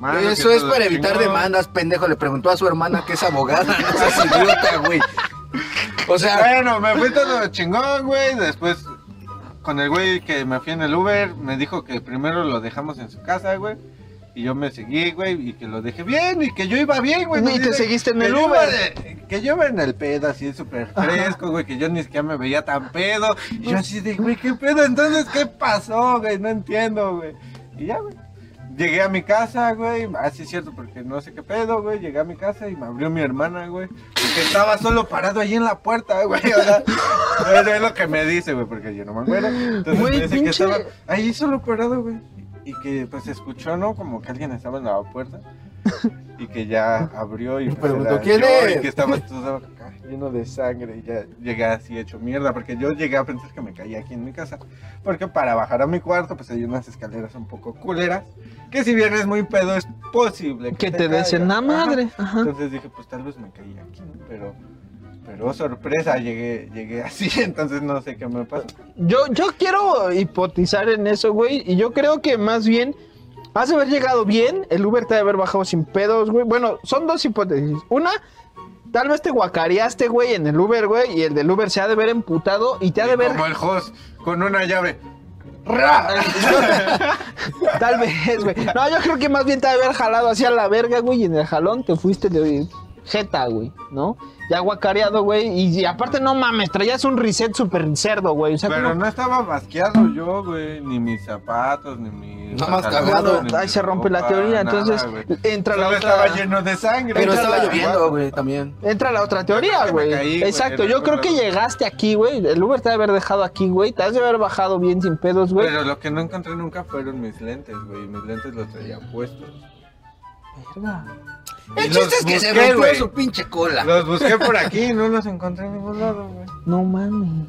malo. Eso es para evitar demandas, pendejo. Le preguntó a su hermana que es abogada. *laughs* *laughs* No seas idiota, güey. O sea, Bueno, me fui todo chingón, güey. Después, con el güey que me fui en el Uber, me dijo que primero lo dejamos en su casa, güey. Y yo me seguí, güey, y que lo dejé bien, y que yo iba bien, güey. Y te de- seguiste en el Uber. de- que yo iba en el pedo, así súper fresco, güey, que yo ni siquiera me veía tan pedo. Y yo así de, güey, ¿qué pedo? Entonces, ¿qué pasó, güey? No entiendo, güey. Y ya, güey. Llegué a mi casa, güey. Así es cierto, porque no sé qué pedo, güey. Llegué a mi casa y me abrió mi hermana, güey. Y que estaba solo parado ahí en la puerta, güey. O sea, eso *laughs* es lo que me dice, güey, porque yo no me acuerdo. Entonces Güey, me dice que pinche- estaba ahí solo parado, güey. Y que pues escuchó, ¿no? Como que alguien estaba en la puerta. *laughs* Y que ya abrió y pues, preguntó, ¿quién es? Y que estaba *laughs* todo acá, lleno de sangre. Y ya llegué así hecho mierda. Porque yo llegué a pensar que me caía aquí en mi casa. Porque para bajar a mi cuarto, pues hay unas escaleras un poco culeras. Que si bien es muy pedo, es posible Que te des caiga. en la madre. Ajá. Entonces dije, pues tal vez me caí aquí, ¿no? Pero, pero sorpresa, llegué, llegué *laughs* así, entonces no sé qué me pasó. Yo, yo quiero hipotizar en eso, güey. Y yo creo que más bien has de haber llegado bien. El Uber te ha de haber bajado sin pedos, güey. Bueno, son dos hipótesis. Una, tal vez te guacareaste, güey, en el Uber, güey. Y el del Uber se ha de haber emputado y te ha de haber. Como el host, con una llave. *laughs* Tal vez, güey. No, yo creo que más bien te ha de haber jalado hacia la verga, güey. Y en el jalón te fuiste de jeta, güey, ¿no? Ya guacareado, güey. Y, y aparte, no mames, traías un reset súper cerdo, güey. O sea, Pero como- no estaba basqueado yo, güey, ni mis zapatos, ni mi... Nada más cagado. mi se rompe la teoría, nada, entonces entra la otra. estaba lleno de sangre. Pero estaba la- lloviendo, güey, también. Entra la otra teoría, güey. Exacto, yo creo que llegaste aquí, güey. El Uber te debe haber dejado aquí, güey. Te has de haber bajado bien sin pedos, güey. Pero lo que no encontré nunca fueron mis lentes, güey. Mis lentes los traía puestos. Verga. El los chiste es que se busqué, rompió güey. su pinche cola. Los busqué por aquí y *laughs* no los encontré en ningún lado, güey. No mames.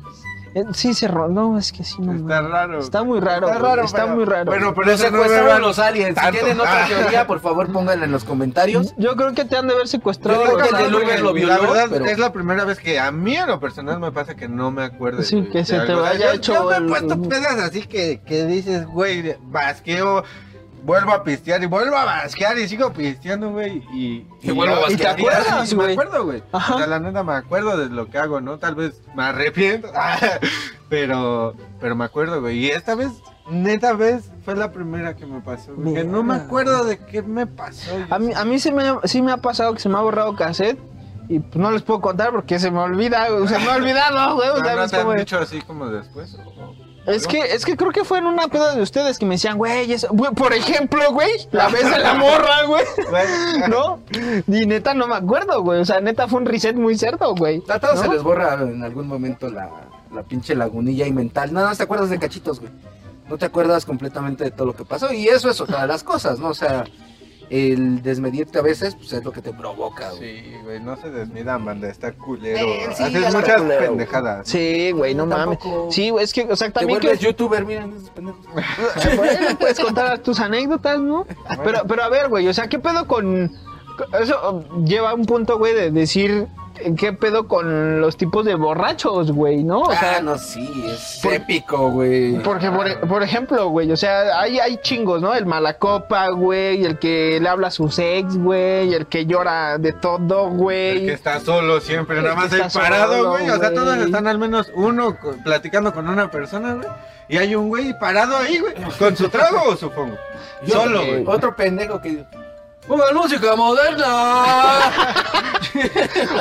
Eh, Sí, se No, es que sí, no Está raro. Está muy raro, Está raro, está pero- muy raro. Bueno, pero no secuestraron va- los aliens. Si tienen otra Ah. teoría, por favor, pónganla en los comentarios. Yo creo que te han de haber secuestrado. Yo creo que el Uber lo violó, La verdad pero- es la primera vez que a mí en lo personal me pasa que no me acuerdo. Sí, que de se te algo. Haya yo- hecho Yo me he el- puesto pedas así que, que dices, güey, basqueo, vuelvo a pistear y vuelvo a basquear y sigo pisteando, güey. Y, Y vuelvo a Y te basquear. acuerdas, sí. Me acuerdo, güey. O sea, la neta me acuerdo de lo que hago, ¿no? Tal vez me arrepiento. *laughs* pero, pero me acuerdo, güey. Y esta vez, neta vez, fue la primera que me pasó, güey. Que no me acuerdo de qué me pasó. A mí, a mí se me, sí me ha pasado que se me ha borrado cassette. Y pues no les puedo contar porque se me olvida, güey. Se me ha olvidado, güey. *laughs* ¿No, no ¿sabes te han dicho así como después? o- Es que, es que creo que fue en una peda de ustedes que me decían, güey, eso- güey, por ejemplo, güey, la vez de la *laughs* morra, güey. ¿No? Y neta no me acuerdo, güey. O sea, neta fue un reset muy cerdo, güey. A todos ¿no? se les borra en algún momento la, la pinche lagunilla y mental. Nada más te acuerdas de cachitos, güey. No te acuerdas completamente de todo lo que pasó. Y eso es otra de las cosas, ¿no? O sea, el desmedirte a veces, pues es lo que te provoca, güey. Sí, güey, no se desmidan, banda, está culero. Eh, sí, Haces está muchas culero, pendejadas. Sí, güey, no mames. Tampoco- Sí, güey, es que, o sea, también que... youtuber, miren esos pendejos. *laughs* Bueno, puedes contar tus anécdotas, ¿no? Pero, pero a ver, güey, o sea, ¿qué pedo con... Eso lleva a un punto, güey, de decir qué pedo con los tipos de borrachos, güey, ¿no? O sea, ah, no, sí, es por- épico, güey. Porque, por, e- por ejemplo, güey, o sea, hay, hay chingos, ¿no? El malacopa, güey, el que le habla a sus ex, güey, el que llora de todo, El güey. que está solo siempre, El nada que más ahí está parado, solo, güey. O sea, todos están al menos uno platicando con una persona, güey. Y hay un güey parado ahí, güey, con su trago o su fondo. Yo- Solo, eh, güey. Otro pendejo que. ¡Pongan música moderna! *laughs*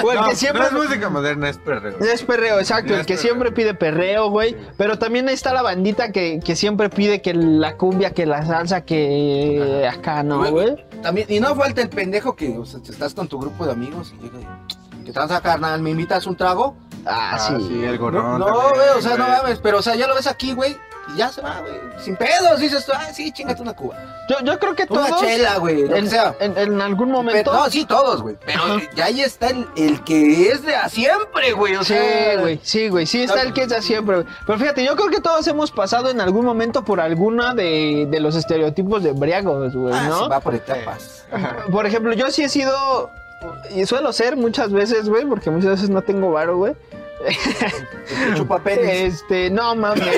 O el No, que siempre... no es música moderna, es perreo. Es perreo, exacto, el que perreo. siempre pide perreo, güey. Sí. Pero también ahí está la bandita que, que siempre pide que la cumbia, que la salsa, que acá, ¿no, güey? También, y no falta el pendejo que o sea, estás con tu grupo de amigos y llega y, ¿qué tranza, carnal? ¿Me invitas un trago? Ah, Ah, sí. sí, el No, gorrón. no, güey, o sea, no mames, pero o sea, ya lo ves aquí, güey, y ya se va, güey. Sin pedos, dices tú, ah, sí, chingate una cuba. Yo, yo creo que Una todos... chela, güey, lo que en, sea. en- en algún momento... Pero- no, sí, todos, güey. Pero Ajá. ya ahí está el, el que es de a siempre, güey. O Sí, sea, güey, sí, güey, sí está el que es de siempre, güey. Pero fíjate, yo creo que todos hemos pasado en algún momento por alguna de, de los estereotipos de embriagos, güey, ah, ¿no? se va por etapas. Por ejemplo, yo sí he sido, y suelo ser muchas veces, güey, porque muchas veces no tengo varo, güey. Te chupa penes. Este, no mames. *laughs*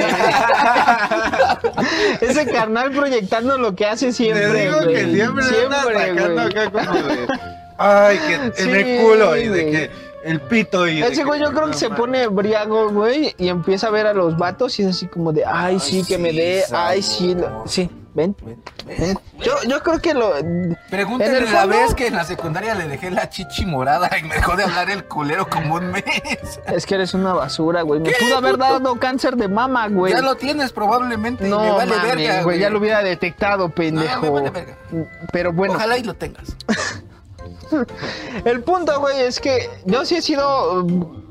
Ese carnal proyectando lo que hace siempre. Te digo güey. que siempre, güey. acá como de. Ay, que en Sí, el culo y de que el pito y. Ese güey yo creo que no se pone briago, güey, y empieza a ver a los vatos y es así como de, ay, sí, Ay, que me dé, ay, sí, lo- sí. Ven, Ven, ven. Yo, yo creo que lo. El la vez que en la secundaria le dejé la chichi morada y me dejó de hablar el culero como un mes. Es que eres una basura, güey. Me ¿Qué, pudo haber dado cáncer de mama, güey. Ya lo tienes probablemente y no, me vale mames, verga, güey. Ya lo hubiera detectado, pendejo. me vale verga. Pero bueno, Ojalá y lo tengas. *laughs* el punto, güey, es que yo sí he sido um,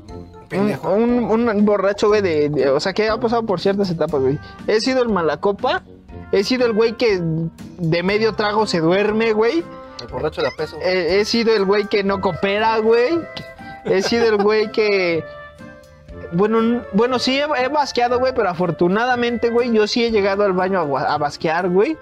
un- un borracho, güey, de, de- O sea, que ha pasado por ciertas etapas, güey. He sido el malacopa. He sido el güey que de medio trago se duerme, güey. El borracho de peso. He, he sido el güey que no coopera, güey. He sido el güey que. Bueno, bueno, sí he, he basqueado, güey, pero afortunadamente, güey, yo sí he llegado al baño a, basquear, güey.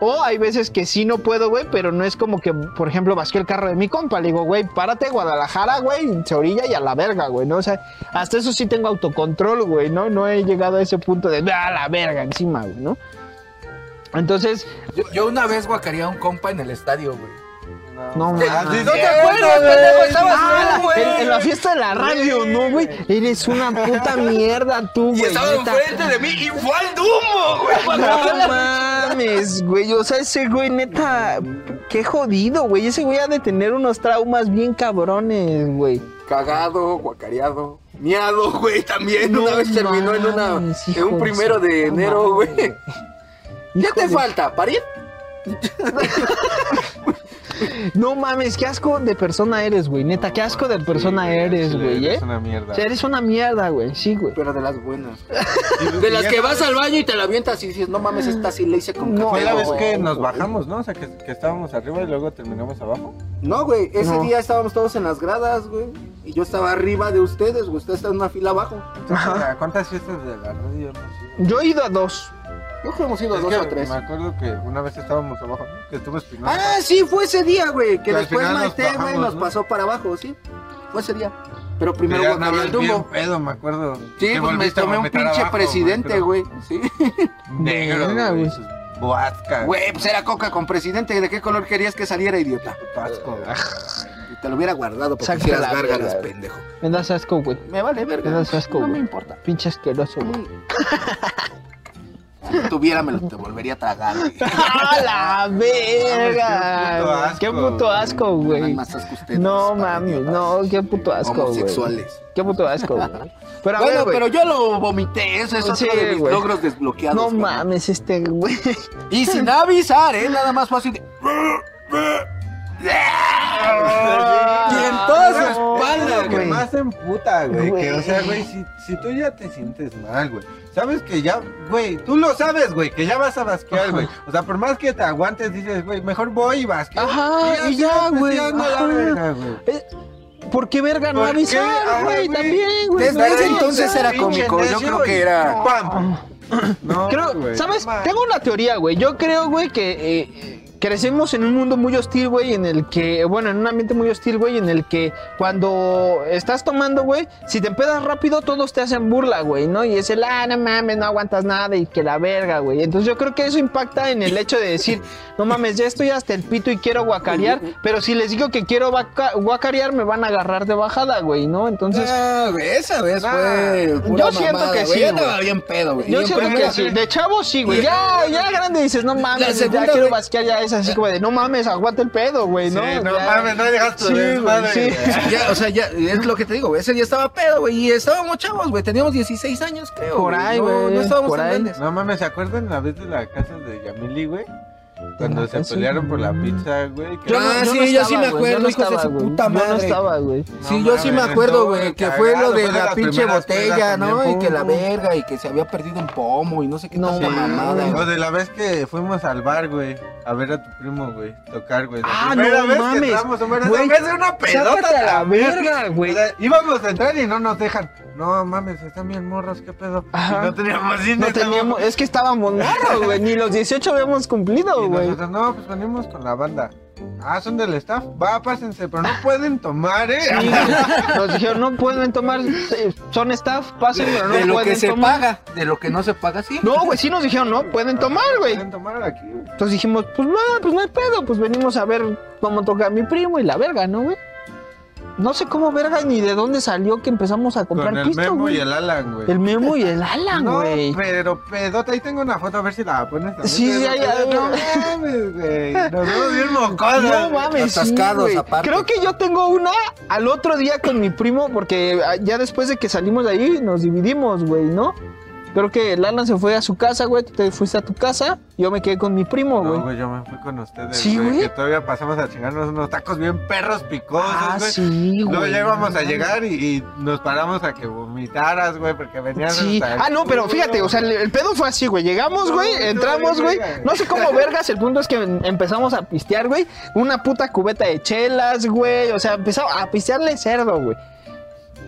O hay veces que sí no puedo, güey, pero no es como que, por ejemplo, basqué el carro de mi compa. Le digo, güey, párate, Guadalajara, güey, se orilla y a la verga, güey, ¿no? O sea, hasta eso sí tengo autocontrol, güey, ¿no? No he llegado a ese punto de, a la verga encima, güey, ¿no? Entonces, Yo, yo una vez guacaría a un compa en el estadio, güey. no ¿Te- mames. ¿No te acuerdas, pendejo? Estabas Ah, tú, güey. en, en la fiesta de la radio, ¿no, güey? Eres una puta mierda tú, Y güey. estaba neta. enfrente de mí y fue al Dumbo, güey. No mames, güey. O sea, ese güey, neta, qué jodido, güey. Ese güey ha de tener unos traumas bien cabrones, güey. Cagado, guacareado, miado, güey, también. No una vez terminó en una en un primero de enero, güey. ¿Qué te falta? ¿Parir? *laughs* No mames, qué asco de persona eres, güey. Neta, qué asco de persona eres, güey, ¿eh? Es una mierda. O sea, eres una mierda, güey. Sí, güey. Pero de las buenas. *laughs* De las que vas al baño y te la avientas y dices, no mames, esta sí le hice con No, café. Fue la vez que nos bajamos, ¿no? O sea, que, que estábamos arriba y luego terminamos abajo. No, güey, ese No. día estábamos todos en las gradas, güey. Y yo estaba arriba de ustedes, güey. Ustedes están en una fila abajo. Entonces, ¿a ¿Cuántas fiestas de la radio? Yo he ido a dos. Yo creo que hemos ido Es dos que o tres. Me acuerdo que una vez estábamos abajo, ¿no? que estuvo Espinosa. Ah, sí, fue ese día, güey. Que después Maite, güey, nos ¿no? pasó para abajo, sí. Fue ese día. Pero primero andabas el bien Dumbo. pedo, me acuerdo. Sí, pues me tomé un pinche abajo, presidente, güey. Sí. *laughs* Negro, güey. Boazca. Güey, pues era coca con presidente. ¿De qué color querías que saliera, idiota? Pasco. Y te lo hubiera guardado porque Sácate hicieras la gárgaras, pendejo. Me das asco, güey. Me vale verga. Me das asco, No me importa. Pinche asqueroso, güey. *laughs* *laughs* Si tuviera, me lo te volvería a tragar, güey. *laughs* ¡A la verga! Qué ¡Qué puto asco, güey! No mames, no, qué puto asco, güey. Homosexuales. Qué puto asco, güey. Pero a Bueno, ver, pero yo lo vomité. Ese es otro Sí, de mis logros desbloqueados. No mames, este güey. Y sin avisar, ¿eh? Nada más así de... *laughs* *laughs* Y en toda su espalda, güey. más emputa, güey. Que, o sea, Güey. si, si tú ya te sientes mal, güey. Sabes que ya, güey, tú lo sabes, güey, que ya vas a basquear, güey. O sea, por más que te aguantes, dices, güey, mejor voy y basqueo. Ajá, y ya, güey. Eh, ¿Por qué verga no avisar, güey? También, güey. Desde ese entonces era cómico. Yo creo que era... ¡Pam! No, Creo, ¿sabes? Tengo una teoría, güey. Yo creo, güey, que eh, crecemos en un mundo muy hostil, güey, en el que, bueno, en un ambiente muy hostil, güey, en el que cuando estás tomando, güey, si te empedas rápido, todos te hacen burla, güey, ¿no? Y es el, ah, no mames, no aguantas nada y que la verga, güey. Entonces yo creo que eso impacta en el hecho de decir, no mames, ya estoy hasta el pito y quiero guacarear, pero si les digo que quiero guacarear, me van a agarrar de bajada, güey, ¿no? Entonces... Ah, güey, esa vez fue pura Yo siento mamada, que güey. sí, Yo andaba güey. bien pedo, güey. Yo Bien siento que sí. De chavo sí, güey. Ya, ya grande dices, no mames, ya quiero güey. basquear, ya es así como de, no mames, aguanta el pedo, güey, ¿no? Sí, no Ya. mames, no dejas tu Sí, güey, desmadre, sí. Ya, o sea, ya, es lo que te digo, güey. Ese día estaba pedo, güey. Y estábamos chavos, güey. Teníamos 16 años, creo. Por ahí, No- güey, No, estábamos por tan ahí. grandes. No mames, ¿se acuerdan la vez de la casa de Yamili, güey? Cuando se casa? pelearon por la pizza, güey. que- Yo Ah, no- sí, no yo sí me acuerdo, no hijos de estaba, su güey. puta Yo no madre. estaba, güey. Sí, No yo sí me acuerdo, güey, que fue lo de la pinche botella, ¿no? también, Y que la verga, y que se había perdido un pomo, y no sé qué No, tanta sí, mamada. de la vez que fuimos al bar, güey, a ver a tu primo, güey, tocar, güey. Ah, no vez mames. Que entramos, Güey, vez era una pedota la verga, güey. O sea, íbamos a entrar y no nos dejan. No mames, están bien morros, qué pedo. No teníamos No cine. teníamos, es que estábamos morros, güey, ni los 18 habíamos cumplido, güey. no, pues venimos con la banda. Ah, son del staff. Va, pásense, pero no pueden tomar, ¿eh? Sí. *laughs* Nos dijeron, no pueden tomar, eh, son staff, pasen, pero no de lo pueden que se tomar. paga, de lo que no se paga, sí. No, güey, sí nos dijeron, no, pueden tomar, güey. Pueden tomar aquí, güey. Entonces dijimos, pues no, pues no hay pedo, pues venimos a ver cómo toca mi primo y la verga, ¿no, güey? No sé cómo verga ni de dónde salió que empezamos a comprar Con el pisto, Memo güey. y el Alan, güey. El Memo y el Alan, No, güey. pero pedota, ahí tengo una foto, a ver si la pones también. Sí, sí, ahí- No mames, güey. Nos vemos bien mocosos. No mames, sí, Atascados, güey. aparte. Creo que yo tengo una al otro día con mi primo, porque ya después de que salimos de ahí nos dividimos, güey, ¿no? Creo que el Alan se fue a su casa, güey, tú te fuiste a tu casa, yo me quedé con mi primo, No, güey. güey, yo me fui con ustedes, Sí, güey. güey. Que todavía pasamos a chingarnos unos tacos bien perros picosos, ah, güey. sí, güey. Luego ya íbamos a llegar y, y nos paramos a que vomitaras, güey, porque venían Sí. hasta Ah, no, pero culo. fíjate, o sea, el, el pedo fue así, güey. Llegamos, güey, entramos, güey. No sé cómo vergas, el punto es que em- empezamos a pistear, güey. Una puta cubeta de chelas, güey. O sea, empezamos a pistearle cerdo, güey.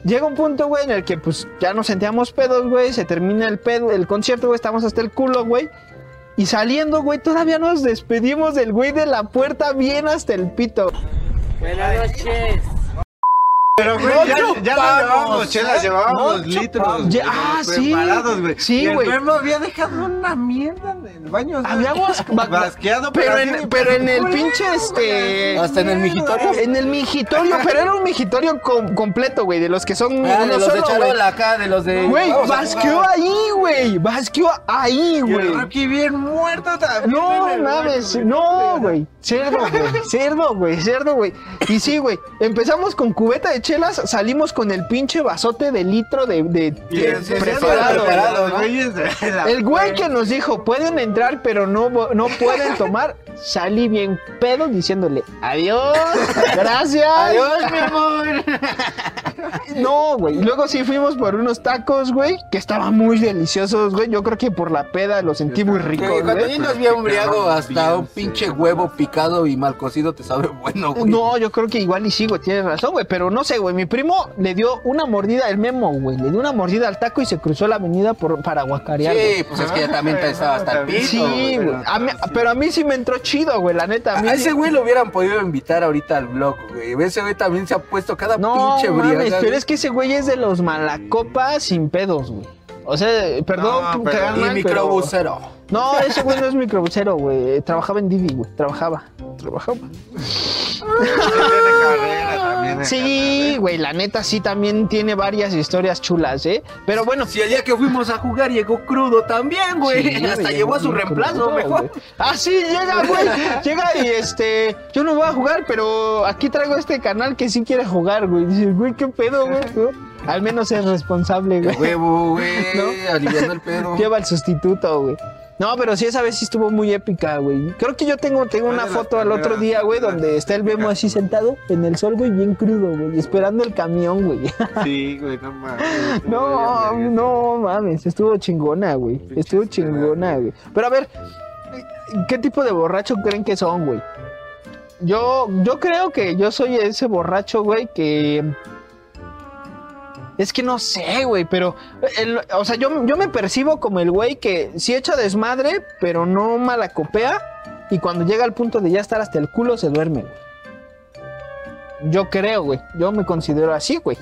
Llega un punto, güey, en el que pues ya nos sentíamos pedos, güey. Se termina el pedo, el concierto, güey. Estamos hasta el culo, güey. Y saliendo, güey, todavía nos despedimos del güey de la puerta bien hasta el pito. Buenas noches. Pero, güey, No ya, ya llevábamos chelas, ¿eh? llevábamos No litros. güey, Ya- ah, sí. preparados, güey. Sí, Y el güey. Memo había dejado una mierda en el baño. ba- basqueado, *laughs* pero en- de- pero en el pinche, güey, este- Hasta en el migitorio. En el migitorio, pero era un migitorio com- completo, güey, de los que son Ah, de los de solo, güey. Charola acá, de los de. Güey, basqueó ahí, güey. Basqueó ahí, güey. Rocky bien muerto también. No mames, no, güey. Cerdo, güey. Cerdo, güey. Cerdo, güey. Y sí, güey. Empezamos con cubeta de chelas, salimos con el pinche vasote de litro de, de- preparado. El güey que nos dijo, pueden entrar, pero no, no pueden *laughs* tomar, salí bien pedo diciéndole, adiós, gracias. Adiós, mi amor. *laughs* No, güey. Y luego sí fuimos por unos tacos, güey, que estaban muy deliciosos, güey. Yo creo que por la peda los sentí muy cuando briago, hasta un pinche sí. huevo picado y mal cocido te sabe bueno, güey. No, yo creo que igual y sí, güey, tienes razón, güey. Pero no sé, güey. Mi primo le dio una mordida, el memo, güey. Le dio una mordida al taco y se cruzó la avenida por, para guacarear. Sí, pues es que ya también te estaba hasta el. Sí, güey. A mí- pero a mí sí me entró chido, güey, la neta. A mí A ese güey lo hubieran podido invitar ahorita al blog, güey. Ese güey también se ha puesto cada No, pinche briaga. pero es que ese güey es de los malacopas sin pedos, güey. O sea, perdón No, pero- hagan Y pero- microbusero. No, ese güey no es microbusero, güey. Trabajaba en Didi, güey. Trabajaba. Trabajaba. Sí, güey, la neta sí también tiene varias historias chulas, ¿eh? Pero bueno. Si el día que fuimos a jugar llegó crudo también, güey. sí, Hasta llevó a su reemplazo, crudo, mejor. Ah, sí, llega, güey. Llega y este. Yo no voy a jugar, pero aquí traigo este canal que sí quiere jugar, güey. Dice, güey, qué pedo, güey. Al menos es responsable, güey. huevo, güey. *laughs* ¿No? Aliviando el pedo. *laughs* Lleva el sustituto, güey. No, pero sí, esa vez sí estuvo muy épica, güey. Creo que yo tengo, tengo una foto al otro día, güey, donde está el Memo épicas. así sentado en el sol, güey, bien crudo, güey, esperando el camión, güey. *laughs* Sí, güey, no mames. No, no mames, estuvo chingona, güey. Estuvo chingona, güey. Pero a ver, ¿qué tipo de borracho creen que son, güey? Yo, yo creo que yo soy ese borracho, güey, que... Es que no sé, güey, pero... el- o sea, yo, yo me percibo como el güey que sí echa desmadre, pero no malacopea. Y cuando llega al punto de ya estar hasta el culo, se duerme, güey. Yo creo, güey. Yo me considero así, güey.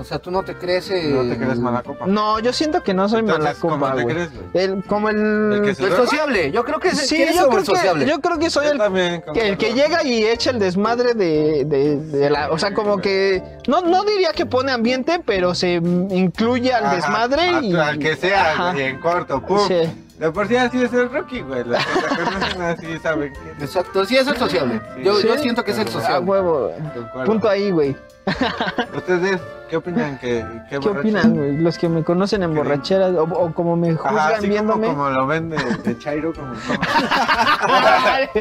O sea, tú no te crees. eh, No te crees mala copa. No, yo siento que no soy Entonces, mala ¿cómo copa, te güey. crees, güey? El, como el... ¿El que se El duerma? sociable. Yo creo que es Sí, que yo creo, el sociable. que, yo creo que soy Yo el, también, que, el que llega y echa el desmadre de, de- de la... O sea, como que... No, no diría que pone ambiente, pero se incluye al Ajá, desmadre a- y... Al que sea, Ajá. güey, en corto, pum. Sí. De por sí así es el Rocky, güey. Los que te conocen así saben que Exacto, sí es el sociable. Yo, Sí. yo siento que es el Ah, sociable. huevo. Concuerdo. Punto ahí, güey. ¿Ustedes qué opinan? ¿Qué, qué, ¿Qué opinan, güey? Los que me conocen en ¿Qué borracheras o, o como me juzgan Ajá, así viéndome. como, como lo ven de, de Chairo, como... como- *laughs*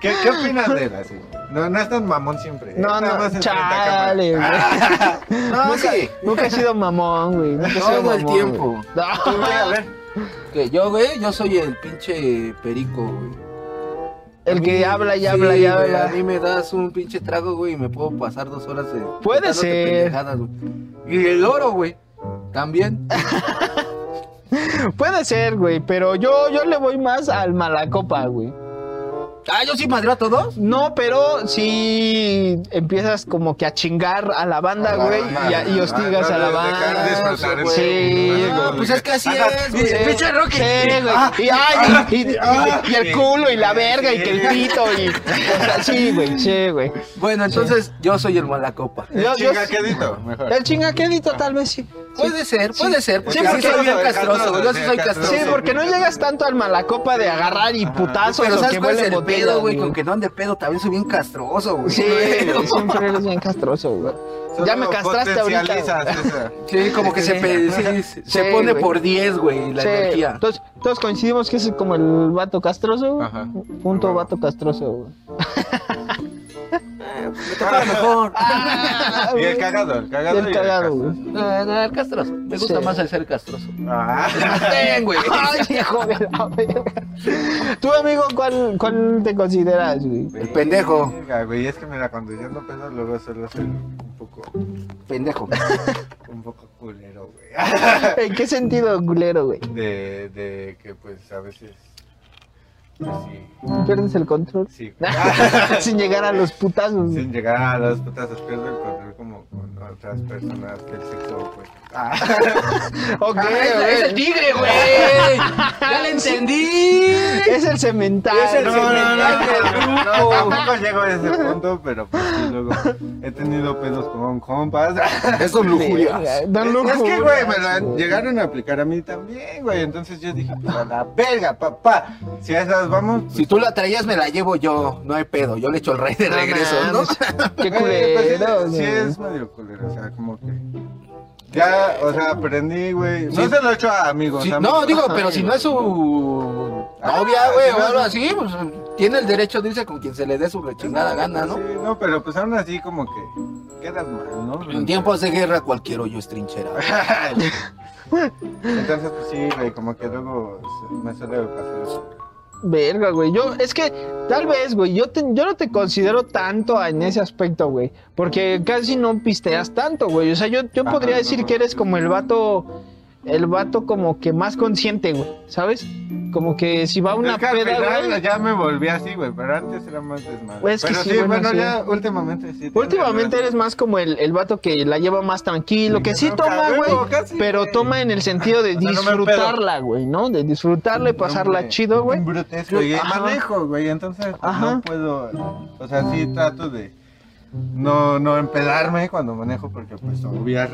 ¿Qué, ¿Qué opinas de él así? No, no es tan mamón siempre. ¿eh? No, no, más chale, güey. *laughs* No, nunca, sí. nunca he sido mamón, güey. Nunca he sido Todo el tiempo. güey. No. Tú, güey, a ver. Que yo, güey, yo soy el pinche perico, güey. El que mí- habla y sí, habla y habla. A mí me das un pinche trago, güey, y me puedo pasar dos horas de. Puede ser. Y el oro, güey. También. *laughs* Puede ser, güey, pero yo, yo le voy más al malacopa, güey. Ah, yo sí madreo a todos. No, pero si empiezas como que a chingar a la banda, güey, y, a- y ah, hostigas no, a la banda. Sí, Ah, güey. pues es que así Ajá, es, güey. sí, Pinche Rocky. Sí, güey. Ah, y, ay, y, y- y- y el culo y la verga y que el pito y. o sea, sí, güey. Sí, güey. Bueno, entonces yo soy el malacopa. Yo- yo- Chingaquedito, mejor. el chingaquedito tal vez sí. Puede ser, puede ser. Porque Sí, sí, porque- soy bien castroso, güey. Yo sí sí, soy castroso. Sí, porque no llegas tanto al malacopa de agarrar y putazos Pero o ¿sabes que cuál es el pedo, güey? Con que no ande pedo también soy bien castroso, güey. Sí, güey, *laughs* siempre eres bien castroso, güey. Ya me castraste ahorita. Sí, como que se, pe- sí, se- se Sí, pone güey. por 10, güey, la Sí, energía. Entonces, todos coincidimos que ese es como el vato castroso. Ajá. Punto vato castroso, güey. *laughs* Me toca mejor. Ah, *laughs* Y el cagado, el Y cagado. el cagado, güey. No, no, el castroso. Me gusta Sí. más el ser castroso. Ah. *laughs* Ten, güey. Ay, hijo de la verga. Tú, amigo, ¿cuál, cuál te consideras, güey? El pendejo. Güey, es que mira, cuando yo no pedo, luego suelo ser un poco, Pendejo. *laughs* un poco culero, güey. ¿En qué sentido, culero, güey? De, de que, pues, a veces, pues, sí, Pierdes el control. sí. *laughs* Sin llegar a los putazos. güey. Sin llegar a las putas, pierdo el control como con otras personas que el sexo, pues. Ah. *laughs* Ok, Ah, es, güey. es el tigre, güey. Ya le entendí. Es el cemental. Es el No, no, no, no, grupo. tampoco llego a ese punto, pero pues sí, luego he tenido pedos con compas. *laughs* Eso es lujuria. Dan Es que, lujuria, güey, me lo llegaron a aplicar a mí también, güey. Entonces yo dije, pues a la verga, papá. Si a esas vamos, pues, Si tú la traías, me la llevo yo. No hay pedo. Yo le echo el rey de No regreso, ¿no? *laughs* Qué güey, culero, pues, sí, sí güey. es medio culero, o sea, como que. Ya, o sea, aprendí, güey. No se lo he hecho a amigos. Sí, amigos. no, digo, *laughs* pero si no es su novia, Ah, güey, si o no algo así, pues tiene el derecho de irse con quien se le dé su rechingada gana, ¿no? Sí, no, pero pues aún así como que quedas mal, ¿no? En tiempos de guerra cualquier hoyo es trinchera. *laughs* Entonces, pues sí, güey, como que luego se- me suele pasar eso. Verga, güey. Yo, es que, tal vez, güey, yo, te- yo no te considero tanto en ese aspecto, güey. Porque casi no pisteas tanto, güey. O sea, yo, yo podría decir que eres como el vato, el vato como que más consciente, güey. ¿Sabes? Como que si va una es que al peda, final güey. ya me volví así, güey, pero antes era más desmadre. Pues es que pero sí, sí, bueno, bueno, sí. ya últimamente sí. Últimamente eres más como el, el vato que la lleva más tranquilo, Sí, que sí no toma, güey, pero toma en el sentido de *laughs* O sea, no me disfrutarla, güey, ¿no? De disfrutarla y pasarla chido, güey. brutesco, y manejo, güey, entonces pues, Ajá. no puedo, o sea, sí trato de no, no empedarme cuando manejo porque pues obvias.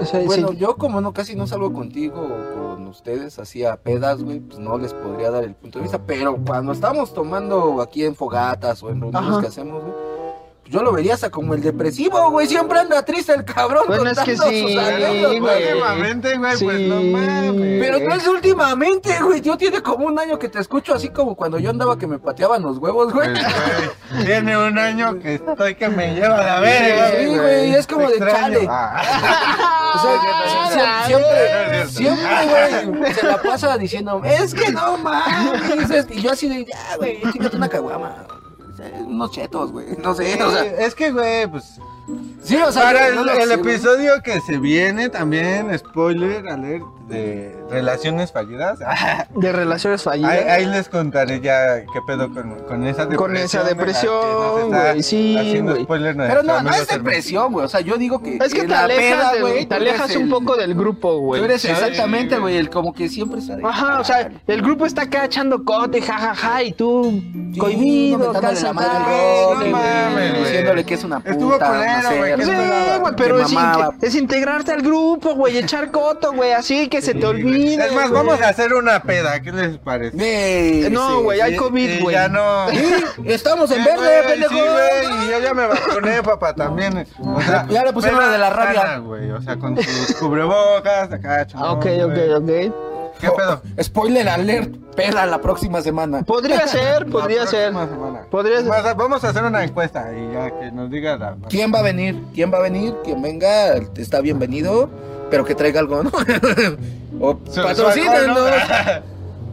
O sea, Bueno, sí. yo como no casi no salgo contigo o con ustedes así a pedas, güey, pues no les podría dar el punto de vista. Pero cuando estamos tomando aquí en fogatas o en reuniones Ajá. que hacemos, güey, yo lo vería hasta como el depresivo, güey. Siempre anda triste el cabrón. Bueno, es que sí, güey. Últimamente, güey, pues no mames. Pero no es últimamente, güey. Yo tiene como un año que te escucho así como cuando yo andaba que me pateaban los huevos, güey. Pues, tiene un año que estoy que me lleva a la verga. Sí, güey, es como de chale. Ah. *laughs* O sea, *laughs* Ah, sie- siempre, siempre, güey, se la pasa diciendo, es que no *laughs* mames. es- Y yo así de, ya, güey, chícate una caguama. Unos chetos, güey. No sé, o sea. es que, güey, pues. Sí, o sea. Para no el, episodio que se viene también, spoiler alert, de relaciones fallidas. *laughs* De relaciones fallidas. Ahí, ahí les contaré ya qué pedo con, con esa depresión. Con esa la depresión, güey, sí, güey. Pero no, no es depresión, güey. O sea, yo digo que. Es que te la alejas, peda, de- güey, te alejas un el- poco del grupo, güey. Tú eres ¿sabes? exactamente, Sí, güey, el como que siempre está. Ajá, o sea, el grupo está acá echando cote, jajaja, y tú cohibido, la madre sentado, Roque, no mames, güey. diciéndole que es una puta. Estuvo culero, güey, Sí, güey, pero es, inte- es integrarte al grupo, güey, echar coto, güey, así que se te olvide. Es más, güey. vamos a hacer una peda, ¿qué les parece? Güey, No, sí, güey, hay COVID, güey. Ya no. Sí, estamos en Sí, verde, pendejo. Sí, güey, y yo ya me vacuné, *laughs* papá, también. O sea, Ya le pusieron la de la rabia. sana, güey, o sea, con sus cubrebocas, acá, Ah, Ok, ok, ok. ¿Qué pedo? Spoiler alert, pela la próxima semana. Podría *laughs* ser, podría La ser. próxima semana. Podría ser. Vamos a hacer una encuesta y ya que nos diga la. ¿Quién va a venir? ¿Quién va a venir? Quien venga está bienvenido, pero que traiga algo, ¿no? *laughs* o alcohol,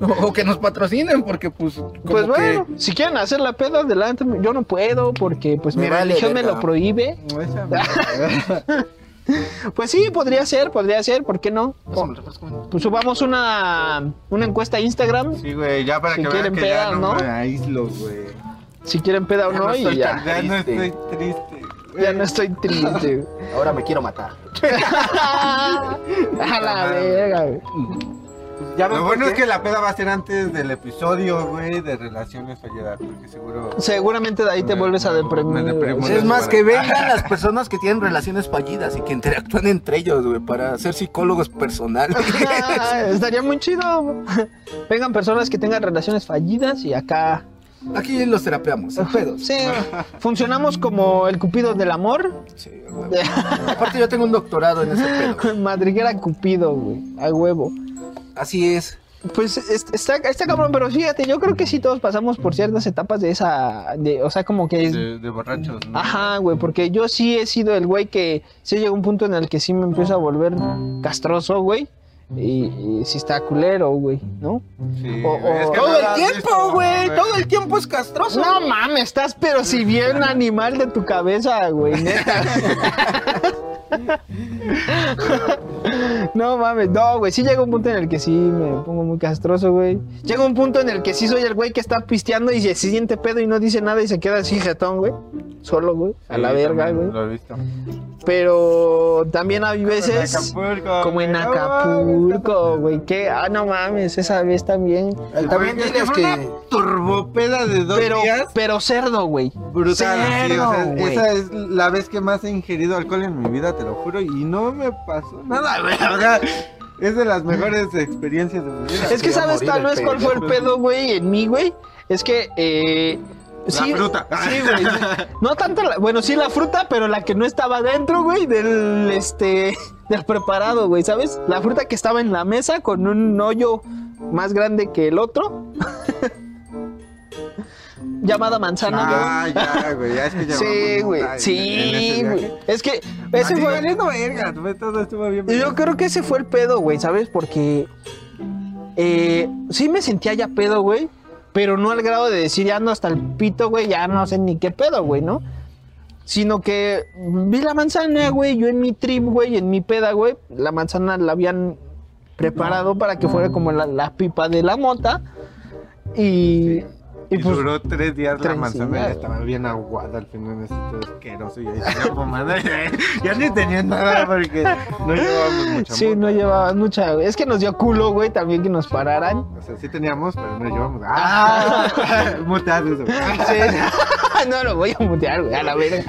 *laughs* o, que nos patrocinen, porque pues. Como Pues bueno, que- si quieren hacer la peda, adelante. Yo no puedo porque pues Me mi vale religión me lo prohíbe. *laughs* Pues sí, podría ser, podría ser, ¿por qué no? Pues subamos una, una encuesta a Instagram. Sí, güey, ya para Si que quieren vean que ya pedas, no, ¿no? me aíslo, güey. si quieren peda o Ya no, no y ya. Ya no estoy triste. Ya no estoy triste. Ahora me quiero matar. *laughs* A la verga, güey. Ya Lo bueno es que la peda va a ser antes del episodio, güey, de relaciones fallidas, porque seguro... Seguramente de ahí te Me- vuelves a deprimir. Es más, que vengan las personas que tienen relaciones fallidas y que interactúan entre ellos, güey, para ser psicólogos personales. *laughs* Estaría muy chido. Vengan personas que tengan relaciones fallidas y acá. Aquí los terapeamos, sin pedos. Sí, funcionamos como el cupido del amor. Sí, güey. Aparte yo tengo un doctorado en ese pedo. *laughs* Madriguera cupido, güey. A huevo. Así es. Pues es- está, está cabrón, pero fíjate, yo creo que sí todos pasamos por ciertas etapas de esa. De, o sea, como que. es- De, de borrachos, ¿no? Ajá, güey, porque yo sí he sido el güey que sí llega un punto en el que sí me empiezo a volver castroso, güey. Y, y sí está culero, güey, ¿no? Sí, O- güey, es o- que Todo el tiempo, güey. Todo el tiempo es castroso. No güey. mames, estás pero si bien *laughs* animal de tu cabeza, güey, neta. *laughs* *laughs* No mames, no, güey, sí llega un punto en el que sí me pongo muy castroso, güey. Llega un punto en el que sí soy el güey que está pisteando y se siente pedo y no dice nada y se queda así jetón, güey. Solo, güey, a Sí, la verga, güey. Lo he visto. Pero también hay veces Acapulco, como en Acapulco, güey, que ah no mames, esa vez también. También fue que... una turbopeda de dos Pero días. pero cerdo, güey. Brutal, sí, o sea, Cerdo, güey. esa es la vez que más he ingerido alcohol en mi vida, te lo juro, y no me pasó nada, güey. *laughs* O sea, es de las mejores experiencias de mi vida. Es que sabes tal vez cuál fue el pedo, güey, en mí, güey. Es que, eh. sí, fruta. Sí, *laughs* güey. No tanto la, bueno, sí la fruta, pero la que no estaba dentro, güey, del este *laughs* del preparado, güey, ¿sabes? La fruta que estaba en la mesa con un hoyo más grande que el otro. Llamada manzana, Ah, ya, güey, ya es que *laughs* Sí, güey. Sí, güey. Es que ese fue valiendo verga, todo estuvo bien. Yo creo que ese fue el pedo, güey, ¿sabes? Porque eh, sí me sentía ya pedo, güey, pero no al grado de decir ya ando hasta el pito, güey, ya no sé ni qué pedo, güey, ¿no? Sino que vi la manzana, güey, yo en mi trip, güey, en mi peda, güey, la manzana la habían preparado para que fuera como la, la pipa de la mota y... Y, Y pues, duró tres días la manzana días. y estaba bien aguada al final, todo asqueroso. Y ahí. *laughs* Ya ni tenía nada porque no llevábamos mucho sí, no llevaba mucha... Es que nos dio culo, güey, también que nos pararan. O sea, sí teníamos, pero no llevamos. ¡Ah! *laughs* Muteas eso. Sí. *laughs* no lo voy a mutear, güey, a la verga.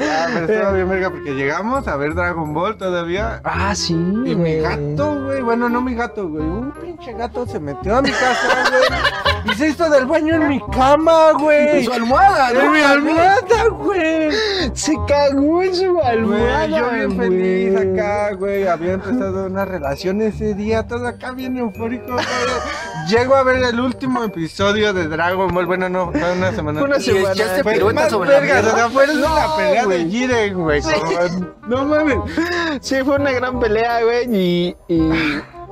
Ah, pero estaba bien verga porque llegamos a ver Dragon Ball todavía. Ah, sí. Y mi güey. gato, güey, bueno, no mi gato, güey, un pinche gato se metió a mi casa, güey, y se hizo del baño en mi cama, güey. Su almohada, En ¿no? mi almohada, güey. Se cagó en su almohada. Güey, yo bien güey. feliz acá, güey, había empezado una relación ese día, todo acá bien eufórico, güey. Llego a ver el último episodio de Dragon Ball, bueno, no, fue una semana. Una Y semana. echaste más sobre la verga, o mierda. sea, fue la No, pelea güey. de Jiren, güey. No mames. Sí, fue una gran pelea, güey. Y, y,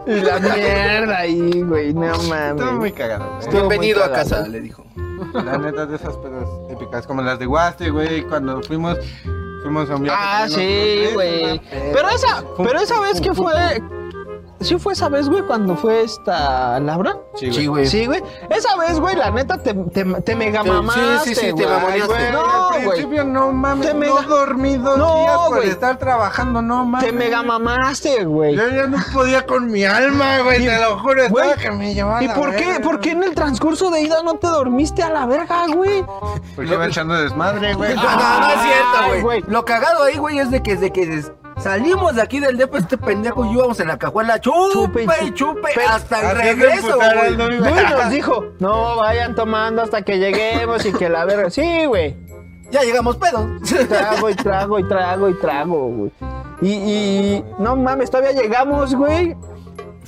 y la mierda ahí, güey. No Estuvo muy mames. cagado, güey. Bienvenido muy a casa, le dijo. La neta de esas pedas épicas, como las de Guaste, güey, cuando fuimos, fuimos a un viaje. Ah, sí, güey. Pero esa, Fum, pero esa vez fum, que fum, fue. ¿Sí fue esa vez, güey, cuando fue esta Laura? Sí, Sí, güey. Sí, güey. Esa vez, güey, la neta te, te, te mega Te- mamaste, sí, sí, sí, te güey. mamoneaste. Güey, No, al güey. principio no mames, Te no mega- dormí dos No, días por güey. estar trabajando, no mames. Te mega mamaste, güey. Yo ya no podía con mi alma, güey, Y- te lo juro, estaba güey, que me llevaba ¿Y la por qué, verga, por qué en el transcurso de ida no te dormiste a la verga, güey? Porque iba echando desmadre, güey. No, *laughs* no, no es cierto, güey. güey. Lo cagado ahí, güey, es de que desde que des- salimos de aquí del depo, este pendejo y íbamos en la cajuela, chupe Chupe, y chupe, chupe. hasta el regreso. Güey, nos dijo, no vayan tomando hasta que lleguemos y que la verga. Sí, güey. Ya llegamos pedos. *laughs* Trago y trago y trago y trago, güey. Y, y no mames, todavía llegamos, güey.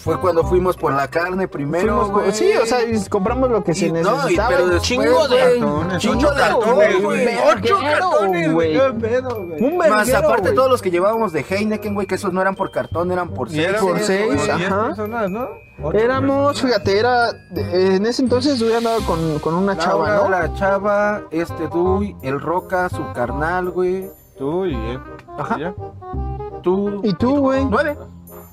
Fue cuando fuimos por la carne primero, Fuimos con- güey. sí, o sea, compramos lo que se Y no, y necesitaba. pero chingo de Cartones, chingo de cartones, güey. Ocho cartones, güey. Más aparte güey. todos los que llevábamos de Heineken, güey, que esos no eran por cartón, eran por Y seis. éramos por seis, ajá. personas, ¿no? Ocho Éramos, fíjate, era. En ese entonces yo andaba con, con una chava, ¿no? La chava, este Duy, el Roca, su carnal, güey. Tú y él. Ajá. Tú. Y tú, güey. Nueve.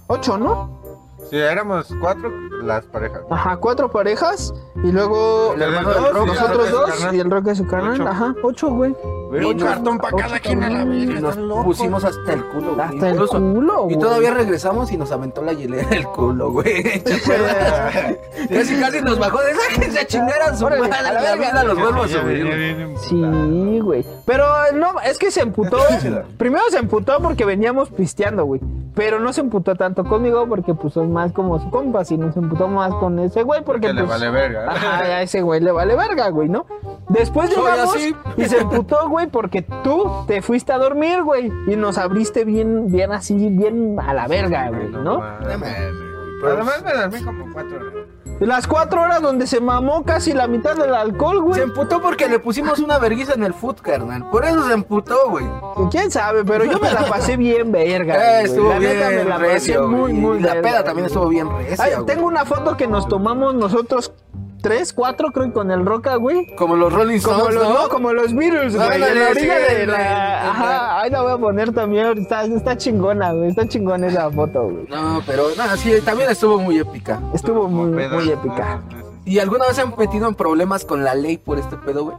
Ocho, ¿no? Sí, éramos cuatro las parejas. Ajá, cuatro parejas. Y luego El hermano del dos, Rock, nosotros dos y el rock de su canal. Ocho. Ajá, ocho, güey. Un cartón para cada quien a la verga. nos pusimos hasta el culo, güey. Hasta el Incluso- culo, güey. Y todavía regresamos y nos aventó la hielera del culo, güey. *laughs* Casi, casi nos bajó de sáquense a chingar a su madre. la vida los vuelvo a subir. Sí, güey. Pero no, es que se emputó. *laughs* Primero se emputó porque veníamos pisteando, güey. Pero no se emputó tanto conmigo porque pues son más como su compas y nos emputó más con ese güey porque Que le pues, vale verga. Ajá, a ese güey le vale verga, güey, ¿no? Después llegamos así. y se emputó, güey, porque tú te fuiste a dormir, güey, y nos abriste bien, bien así, bien a la verga, güey, ¿no? Además me dormí como cuatro horas. Las cuatro horas donde se mamó casi la mitad del alcohol, güey. Se emputó porque le pusimos una verguiza en el foot, carnal. Por eso se emputó, güey. ¿Quién sabe? Pero yo me la pasé bien verga. Eh, estuvo La neta, bien me la pasé recio, muy, muy La verga, peda también estuvo bien recia, Ay, tengo una foto que nos tomamos nosotros tres, cuatro, creo, con el Roca, güey. Como los Rolling Stones, Como los, ¿no? no, como los Beatles, güey. Ándale, en la orilla sí, de en la. la- Ajá, ahí la voy a poner también. Está, está chingona, güey. Está chingona esa foto, güey. No, pero nada, sí, también estuvo muy épica. Estuvo muy, muy épica. ¿no? ¿Y alguna vez se han metido en problemas con la ley por este pedo, güey?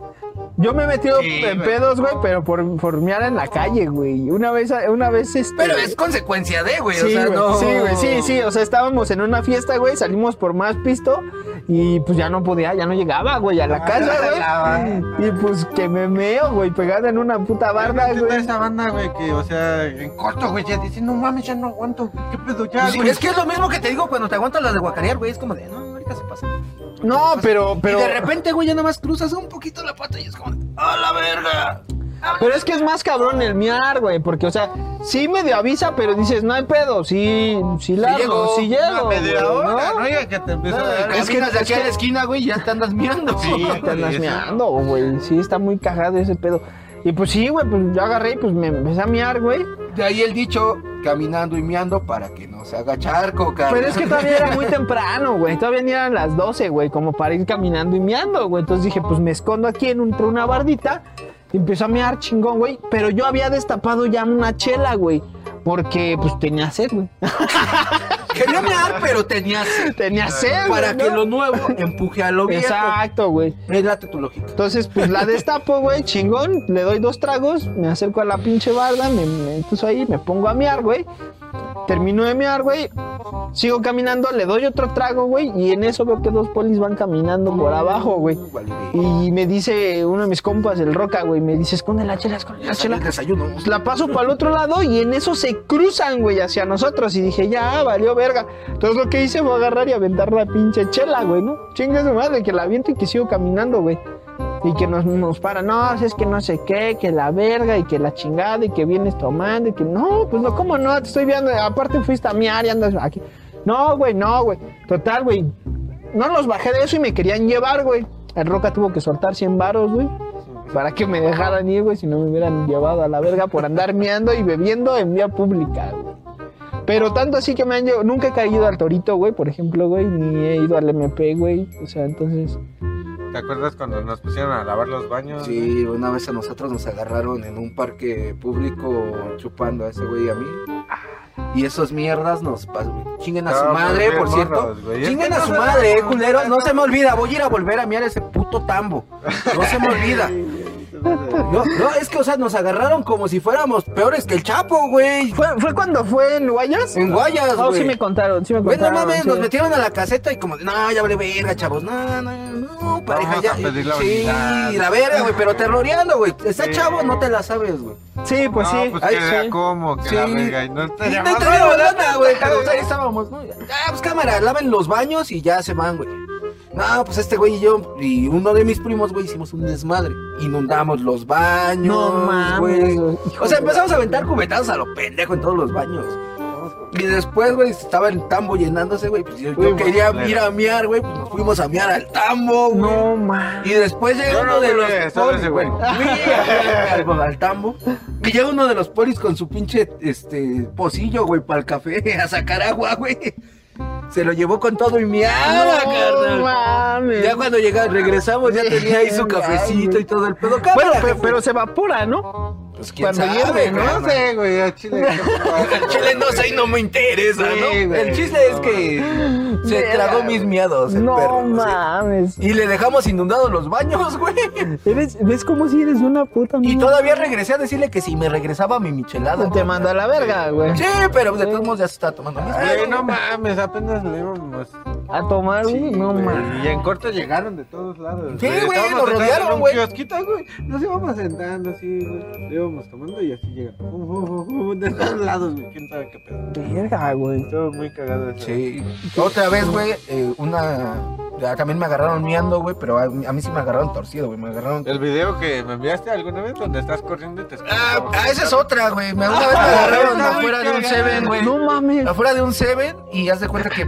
Yo me he metido Sí, en pedos, güey, pero por, por en la calle, güey. Una vez, una vez, este. Pero es consecuencia de, güey. Sí, o sea, güey, no. sí, güey, sí, sí, o sea, estábamos en una fiesta, güey, salimos por más pisto y pues ya no podía, ya no llegaba, güey, a la Ah, casa, güey. Y pues que me meo, güey, pegada en una puta barda, güey. esa banda, güey, que, o sea, en corto, güey, ya dice, no mames, ya no aguanto. ¿Qué pedo ya, Sí, güey? es que es lo mismo que te digo cuando te aguantas las de guacarear, güey. Es como de, no, ahorita se pasa. No, pero, pero. Y de repente, güey, ya nada más cruzas un poquito la pata y es como ¡a la verga! Pero es que es más cabrón el miar, güey, porque, o sea, sí medio avisa, pero dices, no hay pedo, sí, sí largo, llego, sí llego. media güey, hora, ¿no? ¿no? Ya que te empieza a No, dar. es que- Caminas de es aquí a la esquina, güey, ya te andas mirando. Sí, te andas Sí, meando, güey. Sí, está muy cagado ese pedo. Y pues sí, güey, pues yo agarré y pues me empecé a miar, güey. De ahí el dicho, caminando y meando para que no se haga charco, cabrón. Pero es que todavía era muy temprano, güey. Todavía ni eran las 12, güey, como para ir caminando y meando, güey. Entonces dije, pues me escondo aquí en entre una bardita y empiezo a mear chingón, güey. Pero yo había destapado ya una chela, güey. Porque pues tenía sed, güey. *laughs* Quería mear, pero tenía sed. tenía sed. Para güey, que ¿no? lo nuevo empuje a lo viejo. Exacto, güey. Relate tu lógica. Entonces, pues la destapo, güey, chingón. Le doy dos tragos, me acerco a la pinche barda, me meto ahí, me pongo a mear, güey. Termino de mear, güey. Sigo caminando, le doy otro trago, güey. Y en eso veo que dos polis van caminando por abajo, güey. Y me dice uno de mis compas, el Roca, güey, me dice, esconde la chela, esconde la chela. desayuno. Pues la paso para el otro lado y en eso se cruzan, güey, hacia nosotros. Y dije, ya, valió verga. Entonces lo que hice fue agarrar y aventar la pinche chela, güey, ¿no? Chinga su madre, que la aviento y que sigo caminando, güey. Y que nos, nos para, no, es que no sé qué, que la verga y que la chingada y que vienes tomando y que no, pues no, ¿cómo no? Te estoy viendo, aparte fuiste a mi área, andas aquí. No, güey, no, güey. Total, güey. No los bajé de eso y me querían llevar, güey. El Roca tuvo que soltar 100 varos, güey. Para que me dejaran ir, güey, si no me hubieran llevado a la verga por andar meando y bebiendo en vía pública, güey. Pero tanto así que me han llevado, nunca he caído al torito, güey, por ejemplo, güey, ni he ido al MP, güey. O sea, entonces, ¿Te acuerdas cuando nos pusieron a lavar los baños? Sí, una vez a nosotros nos agarraron en un parque público chupando a ese güey y a mí. Y esos mierdas nos chinguen a su Estábamos madre, por cierto. morros, Chinguen a su madre, eh, culeros. No se me olvida, voy a ir a volver a mirar ese puto tambo. No se me olvida. *laughs* No, no, es que, o sea, nos agarraron como si fuéramos peores que el Chapo, güey. ¿fue, fue cuando fue en Guayas? En Guayas, No, güey. sí me contaron, sí me no contaron. mames, sí. nos metieron a la caseta y como, de, no, ya vale verga, chavos, no, no, no, pareja, Vamos ya. a pedir la sí, unidad. la verga, güey, pero terroreando, güey. Está Sí. chavo, no te la sabes, güey. Sí, pues no, sí. pues Ay, que sí. como, que Sí. la verga, y no te No lana, güey, pero o sea, ahí estábamos, ¿no? Ya, pues cámara, laven los baños y ya se van, güey. No, pues este güey y yo y uno de mis primos, güey, hicimos un desmadre. Inundamos los baños, No mames, güey. O sea, empezamos a aventar cubetazos a lo pendejo en todos los baños. Y después, güey, estaba el tambo llenándose, güey. Pues yo, yo quería ir a miar, güey. Pues nos fuimos a miar al tambo, güey. No mames. Y después llega uno no de los ese güey. Al tambo. Y llega uno de los polis con su pinche este pocillo, güey, para el café, *laughs* a sacar agua, güey. Se lo llevó con todo y miada, No carnal. mames. Ya cuando llega, regresamos, ya tenía ahí su *laughs* cafecito y todo el pedo. Bueno, Cámara, pero, jefe. pero se evapora, ¿no? Pues quién Cuando sabe, hierve. No sé, güey, a Chile. *laughs* El chile no sé y no me interesa, Sí, ¿no? güey. El chiste es que se tragó mis miados el No perro. ¿sí? mames. Y le dejamos inundados los baños, güey. Eres, ¿Ves cómo si eres una puta Y mierda? todavía regresé a decirle que si me regresaba mi michelada. Te mando a la verga, güey. Sí, pero de todos modos ya se está tomando mis Güey, no mames, apenas le íbamos. A tomar, güey. No mames. Y en corto llegaron de todos lados. Sí, güey, nos rodearon, güey. Nos íbamos sentando así, güey. Le íbamos tomando y así llegan. Uh, uh, uh, uh, de todos lados, güey. ¿Quién sabe qué pedo? Verga, güey. Estuvo muy cagado eso. Sí. Otra vez, güey, eh, una... también me agarraron miando, güey, pero a, mí- a mí sí me agarraron torcido, güey. Me agarraron... El video que me enviaste alguna vez donde estás corriendo y te Ah, ah, esa es otra, güey. Me- Una vez me agarraron Está muy afuera de un Seven, güey. No mames. Afuera de un Seven y haz de cuenta que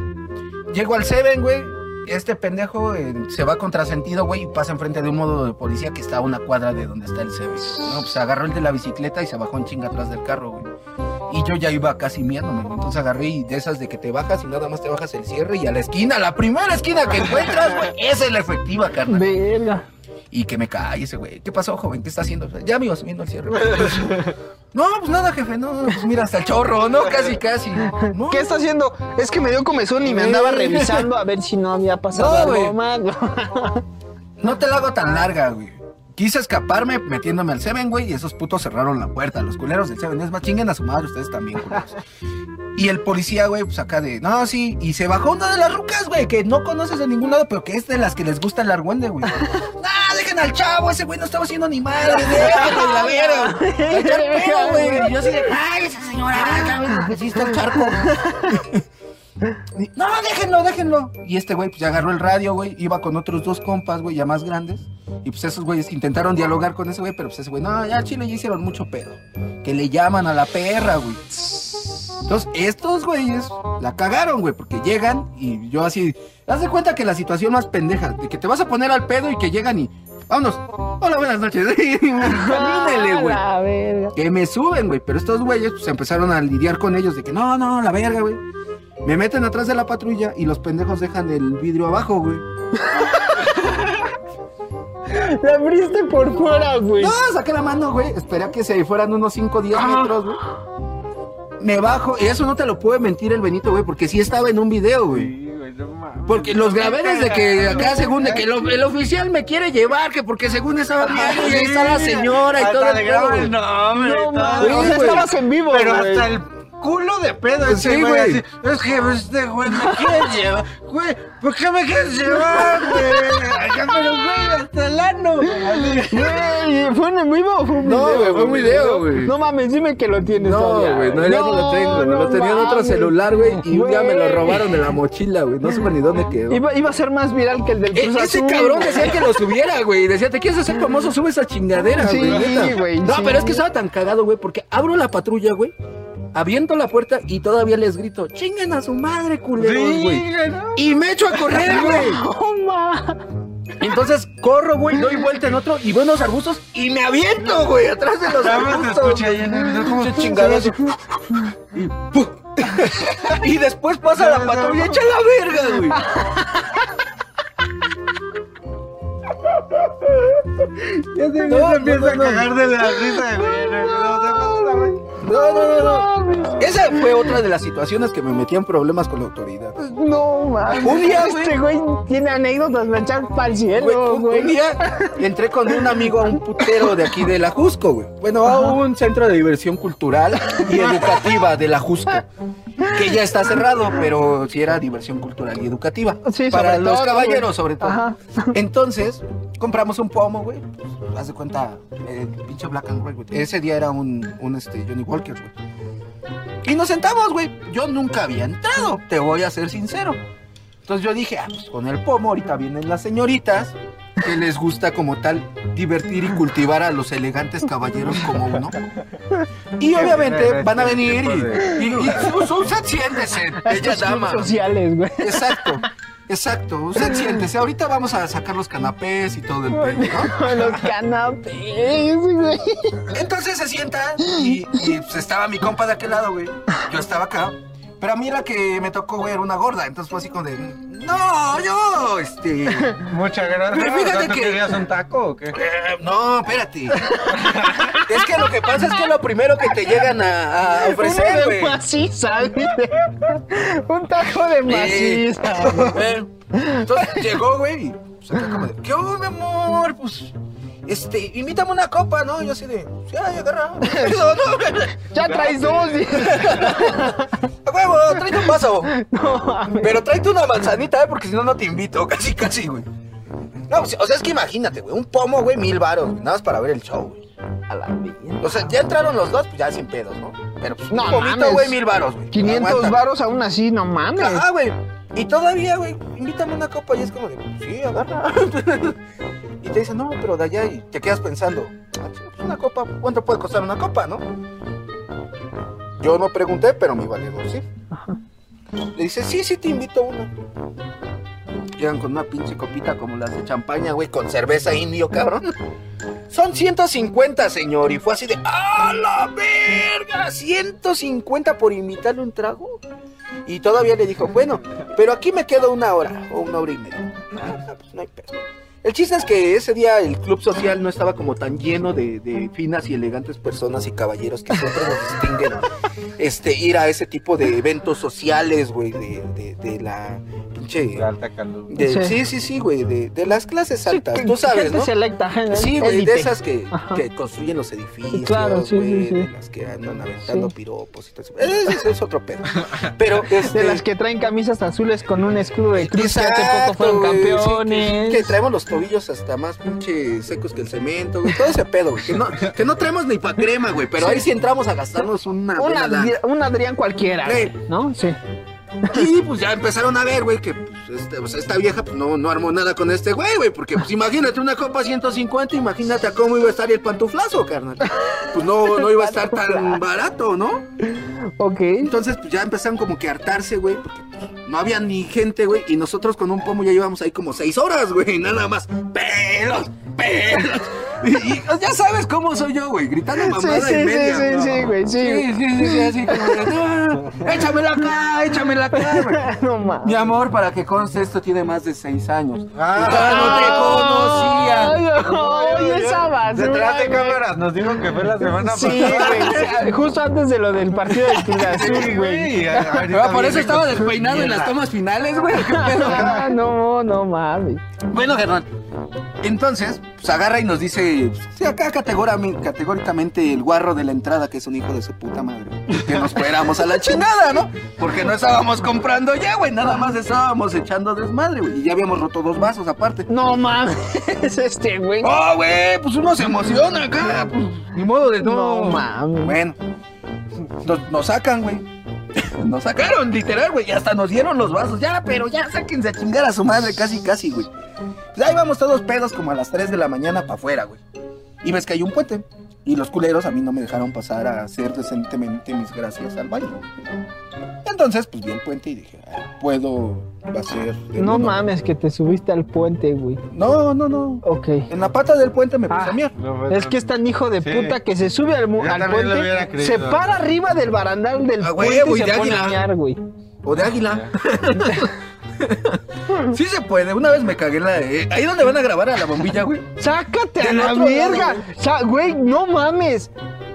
llego al Seven, güey. Este pendejo eh, se va contrasentido, güey, y pasa enfrente de un modo de policía que está a una cuadra de donde está el Seven. No, pues agarró el de la bicicleta y se bajó en chinga atrás del carro, güey. Y yo ya iba casi miándome, güey. Entonces agarré y de esas de que te bajas y nada más te bajas el cierre y a la esquina, la primera esquina que encuentras, güey, *laughs* esa es la efectiva, carnal. Verga. Y que me cae ese güey. ¿Qué pasó, joven? ¿Qué está haciendo? Ya me iba subiendo al cierre. *laughs* no, pues nada, jefe. No, pues mira, hasta el chorro, ¿no? Casi, casi. *laughs* No. ¿Qué está haciendo? Es que me dio comezón y me andaba revisando a ver si no había pasado No, algo más. *laughs* No te la hago tan larga, güey. Quise escaparme metiéndome al Seven, güey, y esos putos cerraron la puerta. Los culeros del Seven. Es más, chinguen a su madre ustedes también, culeros. Y el policía, güey, pues acá de, no, sí, y se bajó una de las rucas, güey, que no conoces de ningún lado, pero que es de las que les gusta el argüende, güey. No, *laughs* dejen al chavo, ese güey no estaba haciendo ni madre, déjenlo, la echar *laughs* pedo, güey. Y yo así de, ay, esa señora, cabrón, sí está el charco. *laughs* No, déjenlo, déjenlo. Y este güey, pues ya agarró el radio, güey. Iba con otros dos compas, güey, ya más grandes. Y pues esos güeyes intentaron dialogar con ese güey, pero pues ese güey, no, ya chile ya hicieron mucho pedo. Que le llaman a la perra, güey. Entonces, estos güeyes la cagaron, güey, porque llegan y yo así. Haz de cuenta que la situación más pendeja, de que te vas a poner al pedo y que llegan y. Vámonos. Hola, buenas noches. *laughs* Camínele, güey. Que me suben, güey. Pero estos güeyes pues empezaron a lidiar con ellos de que no, no, la verga, güey. Me meten atrás de la patrulla y los pendejos dejan el vidrio abajo, güey. *laughs* La abriste por fuera, güey. No, saqué la mano, güey. Esperé a que se fueran unos 5 o 10 Ah. metros, güey. Me bajo, y eso no te lo puede mentir el Benito, güey, porque sí estaba en un video, güey. Güey, no mames. Porque los grabé desde que acá, según de que lo- el oficial me quiere llevar, que porque según estaba viendo y ahí está la señora y Hasta todo le el el nombre No todo, mames. O Sí, sea, güey. estabas en vivo, Pero güey. hasta el culo de pedo ese Sí, güey. güey. así, Es que este güey me quiere *laughs* llevar. Güey, ¿por qué me quieres llevar, güey? Acá, Pero, güey, hasta el ano. Güey, ¿fue en vivo o fue un No, video? güey, fue un video, güey. No mames, dime que lo tienes No, todavía. güey, no, ya no lo tengo, güey. Lo tenía en otro celular, güey, y un día me lo robaron de la mochila, güey. No supe ni dónde *laughs* quedó. Iba, iba a ser más viral que el del E- Cruz ese Azul. cabrón decía que lo *laughs* subiera, güey. Decía, ¿te quieres hacer famoso? Sube esa chingadera, Sí, güey. neta". güey, No, sí. pero es que estaba tan cagado, güey, porque abro la patrulla, güey. Aviento la puerta y todavía les grito, chinguen a su madre, culeros, güey. Y me echo a correr, güey. Entonces corro, güey, doy vuelta en otro y veo unos arbustos y me aviento, güey, atrás de los arbustos. Y, ¡pum! *laughs* y después pasa la patrulla, echa la verga, güey. Ya se No, empieza no, a cagar de la risa, güey. No, no, no, no. Esa fue otra de las situaciones que me metían problemas con la autoridad. No, mames. Un día, güey. Este güey tiene anécdotas para echar para el cielo, un, güey. un día entré con un amigo a un putero de aquí de la Jusco, güey. Bueno, a un centro de diversión cultural y educativa de la Jusco. Que ya está cerrado, pero sí era diversión cultural y educativa. Sí, para los todo, caballeros, sobre todo. Ajá. Entonces, compramos un pomo, güey. Pues, haz de cuenta, el pinche Black and White, güey. Ese día era un, un este, Johnny Walker, güey. Y nos sentamos, güey. Yo nunca había entrado, te voy a ser sincero. Entonces yo dije, ah, pues con el pomo ahorita vienen las señoritas que les gusta como tal divertir y cultivar a los elegantes caballeros como uno. Y obviamente van a venir y, y, y usted siéntese, bella dama. sociales, güey. Exacto, exacto. Usted siéntese. Ahorita vamos a sacar los canapés y todo el pedo, ¿no? *laughs* Los canapés, güey. Entonces se sienta y, y, pues, estaba mi compa de aquel lado, güey. Yo estaba acá. Pero a mí la que me tocó, güey, era una gorda. Entonces fue así como de, no, yo, este... *laughs* Muchas gracias. Pero fíjate ¿Tú que- querías un taco o qué? eh, no, espérate. Es que lo que pasa es que lo primero que te llegan a, a ofrecer, Uno de güey. maciza. Un taco de maciza. Eh, Entonces llegó, güey, y pues acá como de, ¿qué onda, mi amor? Pues, este, invítame una copa, ¿no? Yo así de, sí, ay, agarra. *laughs* No, no, Ya traes dos. a huevo, tráete un vaso. *laughs* No. Pero tráete una manzanita, ¿eh? Porque si no, no te invito. *laughs* Casi, casi, güey. No, o sea, es que imagínate, güey, un pomo, güey, mil varos, güey, nada más para ver el show, güey. A la mierda. O sea, ya entraron los dos, pues ya sin pedos, ¿no? Pero pues un No pomito, mames. güey, mil varos, güey. 500 Aguanta. varos aún así, no mames. Ajá, güey. Y todavía, güey, invítame una copa y es como de, sí, agarra. *laughs* y te dicen, no, pero de allá y te quedas pensando, ah, pues una copa, ¿cuánto puede costar una copa, no? Yo no pregunté, pero mi valedor sí. Le dice, sí, sí, te invito a una. Llegan con una pinche copita como las de champaña, güey, con cerveza indio, cabrón. *laughs* Son 150, señor. Y fue así de, ¡a la verga! 150 por invitarle un trago. Y todavía le dijo, bueno, pero aquí me quedo una hora o una hora y media. Ah, pues no hay pedo. El chiste es que ese día el club social no estaba como tan lleno de, de finas y elegantes personas y caballeros que siempre nos distinguen este, ir a ese tipo de eventos sociales, güey, de, de, de la pinche... De alta calor. de- Sí. sí, sí, sí, güey, de, de las clases Sí, altas, que- tú sabes, gente ¿no? selecta, gente Sí, güey, de esas que, construyen los edificios, Claro, sí, güey, sí, sí. de las que andan aventando Sí. piropos y todo eso. Es otro pedo. Pero, este... De las que traen camisas azules con un escudo de cruz que hace poco Exacto, fueron sí, campeones. que, que traemos los tobillos hasta más pinche secos que el cemento, güey. Todo ese pedo, güey. Que no, que no traemos ni pa' crema, güey. Pero ahí sí entramos a gastarnos una. un, Adrián cualquiera, Sí. ¿no? Sí. Y pues ya empezaron a ver, güey, que este, pues, esta vieja pues, no, no armó nada con este güey, güey. Porque pues imagínate una copa 150, imagínate a cómo iba a estar el pantuflazo, carnal. Pues no, no iba a estar tan barato, ¿no? Ok. Entonces, pues ya empezaron como que a hartarse, güey, porque pues, no había ni gente, güey, y nosotros con un pomo ya llevamos ahí como seis horas, güey, nada más. ¡Pelos! ¡Pelos! Y, y ya sabes cómo soy yo, güey, gritando mamada sí, y sí, media. sí, ¿no? sí, güey, sí. Sí, sí, sí, sí, así como "No, échamela acá, échamela acá, güey. *laughs* No. Mi amor, para que conste, esto tiene más de seis años. Ah, no te conocía. Ay, esa basura, Detrás de cámaras nos dijo que fue la semana Sí, pasada. güey. Justo antes de lo del partido del Cruz Azul, güey. Ah, por eso estaba despeinado en las tomas finales, güey. Ah, no, no mames. Bueno, Germán, entonces, pues agarra y nos dice, sí, acá categóricamente el guarro de la entrada, que es un hijo de su puta madre, que nos fuéramos a la chingada, ¿no? Porque no estábamos comprando ya, güey, nada más estábamos echando desmadre, güey, y ya habíamos roto dos vasos aparte. No mames, *laughs* este güey. Oh, güey, pues uno se emociona acá, pues, ni modo de no. No mames. Bueno, nos, nos sacan, güey. *laughs* Nos sacaron, literal, güey. Y hasta nos dieron los vasos. Ya, pero ya sáquense a chingar a su madre, casi, casi, güey. Pues ahí vamos todos pedos como a las 3 de la mañana para afuera, güey. Y ves que hay un puente. Y los culeros a mí no me dejaron pasar a hacer decentemente mis gracias al baño. Entonces, pues vi el puente y dije, "Ah, puedo hacer. No uno". mames que te subiste al puente, güey. No, no, no. Ok. En la pata del puente me puse Ah. a miar. Es que es tan hijo de Sí. puta que se sube al, al puente, creído. se para arriba del barandal del Ah, puente huevo, y se de pone a águila. mear, güey. O de águila. *laughs* sí se puede. Una vez me cagué la. eh, ahí donde van a grabar a la bombilla, güey. Sácate a la verga. Güey, no mames.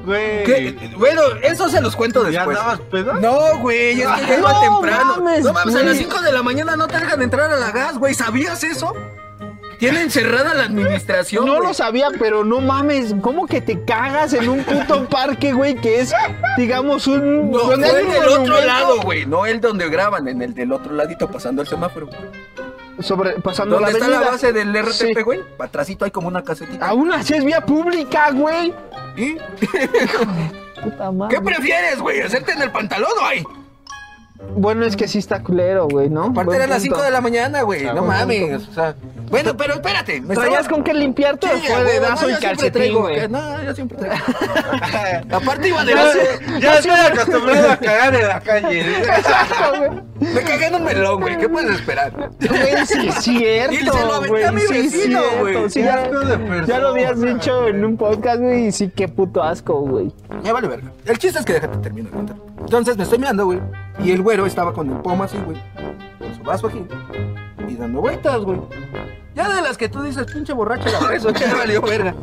Güey. ¿Qué? Bueno, eso se los cuento ¿Ya después. andabas pedo? No, güey, es que ya iba No temprano. mames, no mames, a las güey. 5 de la mañana no te dejan entrar a la gas, güey. ¿Sabías eso? Tienen cerrada la administración. No güey. lo sabía, pero no mames. ¿Cómo que te cagas en un puto parque, güey? Que es, digamos, un. No, un el otro monumento lado, güey. No el donde graban, en el del otro ladito pasando el semáforo. Sobre, pasando ¿Dónde la está la base del RTP, Sí. güey? Atrásito hay como una casetita. Aún así es vía pública, güey. ¿Y? *laughs* Puta madre. ¿Qué prefieres, güey? ¿Hacerte en el pantalón o ahí? Bueno, es que sí está culero, güey, ¿no? Aparte eran las punto. 5 de la mañana, güey. Ah, No mames. O sea, bueno, pero espérate. Me ¿Traías con qué limpiarte o Sí, fue a de huevo, dazo no, y calcetín, güey? No, yo siempre traigo. *laughs* Aparte iba de Ya, estoy acostumbrado a cagar en la calle. *laughs* *laughs* Exacto, güey. Me cagué en un melón, güey. ¿Qué puedes esperar? Güey, sí es Y se lo cierto, aventé güey. a mi vecino, cierto. güey. Sí, ya, lo habías dicho en un podcast, güey, y sí, qué puto asco, güey. Ya vale verga. El chiste es que déjate de contar. Entonces me estoy mirando, güey. Y el güero estaba con el pomo así, güey. Con su vaso aquí. Y dando vueltas, güey. Ya de las que tú dices, pinche borracho la preso, ya valió verga.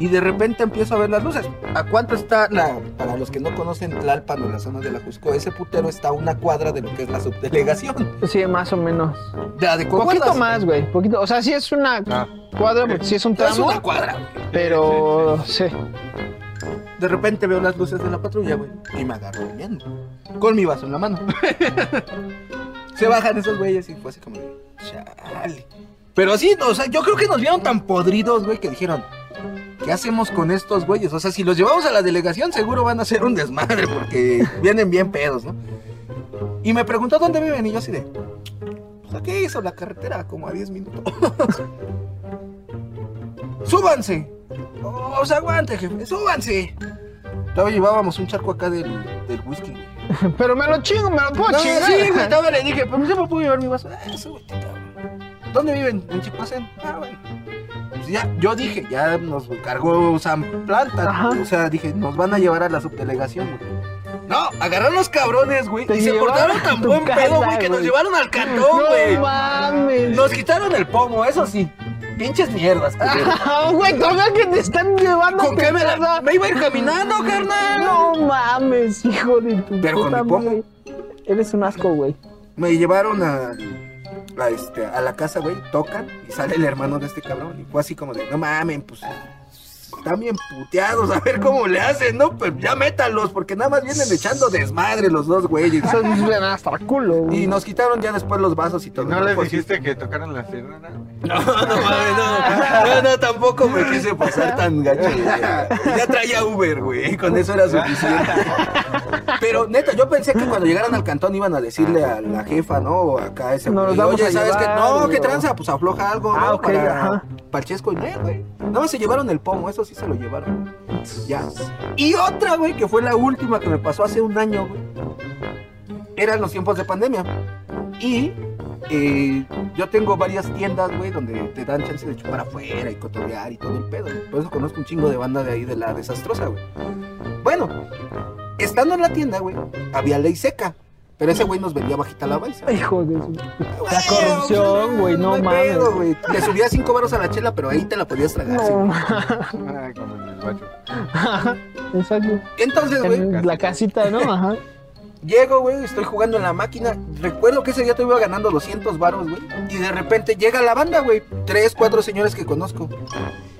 Y de repente empiezo a ver las luces. ¿A cuánto está la, para los que no conocen Tlalpan o la zona de la Jusco, ese putero está a una cuadra de lo que es la subdelegación? Sí, más o menos. De de Poquito más, güey. Poquito. O sea, sí es una Ah. cuadra, porque sí es un Es tramo. una cuadra. Pero sí. De repente veo las luces de la patrulla, güey. Y me agarro durmiendo. Con mi vaso en la mano. *laughs* Se bajan esos güeyes y fue así como, chale. Pero sí, o sea, yo creo que nos vieron tan podridos, güey, que dijeron, ¿qué hacemos con estos güeyes? O sea, si los llevamos a la delegación, seguro van a ser un desmadre porque *laughs* vienen bien pedos, ¿no? Y me preguntó dónde viven y yo así de, pues aquí hizo la carretera, como a 10 minutos. *laughs* ¡Súbanse! ¡Oh, se aguante, jefe! ¡Súbanse! Todavía llevábamos un charco acá del, del whisky. güey. *laughs* Pero me lo chingo, me lo puedo No, chingar. sí, güey, *laughs* todavía le dije, pero yo me puedo llevar mi vaso. Ah, súbete, cabrón. ¿Dónde viven? En Chipacén. Ah, bueno. Pues ya, yo dije, ya nos cargó San Planta. Ajá. O sea, dije, nos van a llevar a la subdelegación, güey. No, agarraron los cabrones, güey. Y se portaron tan buen casa, pedo, güey, que nos llevaron al cantón, güey. No mames. Nos quitaron el pomo, eso sí. Pinches mierdas. *laughs* Ah, Güey, todavía que te están llevando ¿Con qué me la-. Me iba a ir caminando, carnal. No mames, hijo de tu Pero con puta mi pomo. madre. Eres un asco, güey. Me llevaron a, a, este, a la casa, güey, tocan y sale el hermano de este cabrón. Y fue así como de, no mamen, pues están bien puteados, a ver cómo le hacen, ¿no? Pues ya métalos, porque nada más vienen echando desmadre los dos güeyes. Hasta el culo, güey. Y nos quitaron ya después los vasos y todo. ¿No les Pues, dijiste que tocaran la sirena? No, no mames, no. No, no, tampoco me quise pasar tan gacho. Ya traía Uber, güey. Con eso era suficiente. Pero neta, yo pensé que cuando llegaran al cantón iban a decirle a la jefa, ¿no? O acá ese vamos Oye, ¿sabes qué? No, güey, ¿qué o- tranza? Pues afloja algo, Ah, ¿no? ok, Para, el chesco y no, güey. Nada más se llevaron el pomo, eso sí se lo llevaron. Ya. Y otra, güey, que fue la última que me pasó hace un año, güey. Eran los tiempos de pandemia. Y eh, yo tengo varias tiendas, güey, donde te dan chance de chupar afuera y cotorrear y todo el pedo. Por eso conozco un chingo de banda de ahí de la desastrosa, güey. Bueno, estando en la tienda, güey, había ley seca. Pero ese güey nos vendía bajita la balsa. Hijo de su... La corrupción, güey, no mames. pedo, güey. Le subía cinco baros a la chela, pero ahí te la podías tragar. sí. No, Ah, como en el bacho. exacto. Entonces, güey, En la casita, ¿no? Ajá. Llego, güey, estoy jugando en la máquina. Recuerdo que ese día te iba ganando 200 varos, güey. Y de repente llega la banda, güey. Tres, cuatro señores que conozco.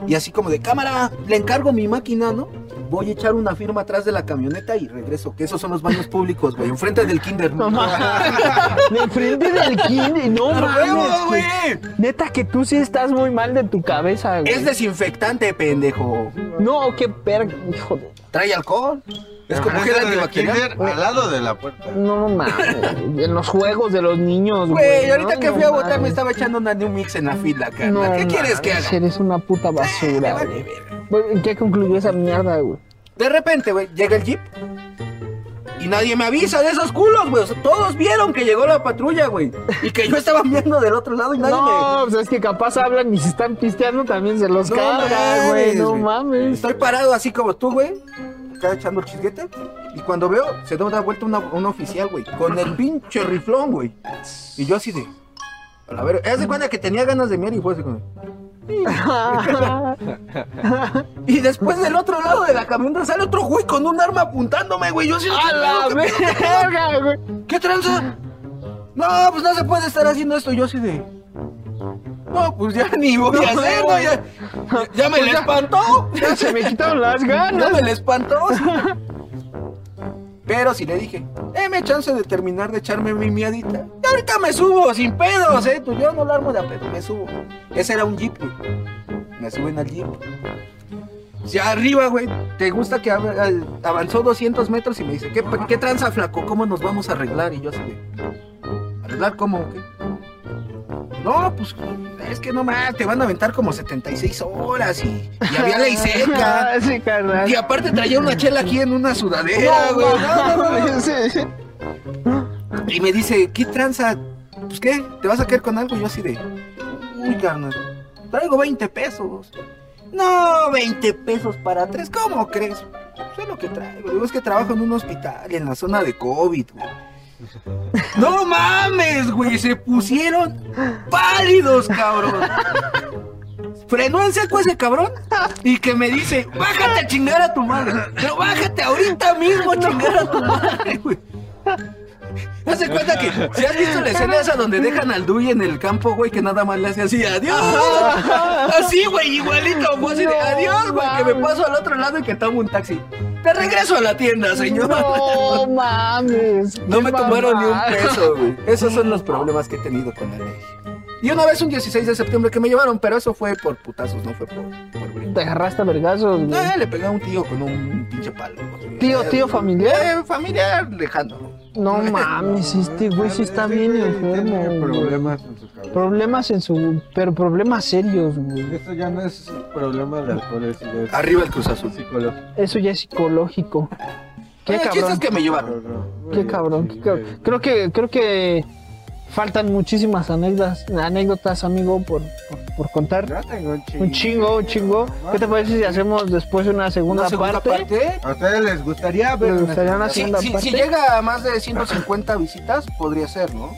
Y así como de cámara, le encargo mi máquina, ¿no? Voy a echar una firma atrás de la camioneta y regreso. Que esos son los baños públicos, güey. Enfrente del kinder. No *laughs* enfrente del kinder, no ¡A mames, güey. Neta que tú sí estás muy mal de tu cabeza, güey. Es desinfectante, pendejo. No, qué perga, hijo de... Trae alcohol. Es como gel del antibacterial. kinder, al lado de la puerta. No mames, en los juegos de los niños, güey. Güey, ahorita no, que no fui a votar me estaba echando una New Mix en la fila, No carnal. ¿Qué quieres que haga? Eres una puta Me basura, vale güey. ¿En qué concluyó esa mierda, güey? De repente, güey, llega el jeep. Y nadie me avisa de esos culos, güey. O sea, todos vieron que llegó la patrulla, güey. Y que yo estaba viendo del otro lado y nadie No, pues es que capaz hablan y si están pisteando también se los No carga, güey. No me... mames. Estoy parado así como tú, güey. Acá echando el chisguete. Y cuando veo, se da una vuelta una, un oficial, güey. Con el *laughs* pinche riflón, güey. Y yo así de... A ver, haz de cuenta que tenía ganas de mirar y fue así como... *laughs* Y después del otro lado de la camioneta sale otro güey con un arma apuntándome, güey. Yo así de... ¡A la verga, güey! ¿Qué tranza? No, pues no se puede estar haciendo esto. Yo así de. No, pues ya ni voy a hacer, ¿no? Ya, ya, ya me le espantó. Ya se me quitaron las *laughs* Ya ganas. me le espantó. *laughs* Pero sí le dije, déme chance de terminar de echarme mi miadita. Y ahorita me subo, sin pedos, ¿eh? Tú, yo no la armo de a pedo, me subo. Ese era un jeep, güey. Me suben al jeep. Ya arriba, güey, ¿te gusta que avanzó 200 metros y me dice, ¿qué, qué tranza, flaco? ¿Cómo nos vamos a arreglar? Y yo así ¿arreglar cómo? qué? No, pues es que no más, te van a aventar como 76 horas y, y había ley seca. *laughs* Ah, sí, carnal. Y aparte traía una chela aquí en una sudadera, güey. No, no, no. Sí, sí. Y me dice, ¿qué tranza? Pues qué, ¿te vas a quedar con algo? Y yo así de, uy, carnal, traigo 20 pesos. No, 20 pesos para tres, ¿cómo crees? Sé lo que traigo. Es que trabajo en un hospital en la zona de COVID, güey. No mames, güey, se pusieron pálidos, cabrón. frenó en seco ese cabrón y que me dice, bájate a chingar a tu madre. Pero bájate ahorita mismo a chingar a tu madre, güey. Haz de cuenta que si has visto la escena esa donde dejan al Dewey en el campo, güey, que nada más le hace así, adiós. Así, güey, igualito, fue así de adiós, güey, que me paso al otro lado y que tomo un taxi. Te regreso a la tienda, señor. No mames. *laughs* No me tomaron ni un peso, güey. Esos son los problemas que he tenido con la ley. Y una vez un 16 de septiembre que me llevaron, pero eso fue por putazos, no fue por, por brinco. Te agarraste a vergazos, güey. Eh, le pegué a un tío con un pinche palo. güey. Tío, tío familiar. Eh, familiar lejano. No mames, este güey sí está bien enfermo. Tiene güey. problemas en su cabeza. Problemas en su. Pero problemas serios, güey. Esto ya no es problema de alcohol, eso ya es Arriba el Cruz Azul. psicológico. Eso ya es psicológico. Qué Eh, cabrón. es que me llevaron. Qué cabrón. qué cabrón. Creo que, creo que faltan muchísimas anécdotas, anécdotas amigo, por, por, por contar. Ya tengo un chingo. Un chingo, un chingo. ¿Qué te parece si hacemos después una segunda, Una segunda parte? parte. ¿A ustedes les gustaría ver una gustaría una Si, segunda si- parte. si llega a más de 150 visitas, podría ser, ¿no?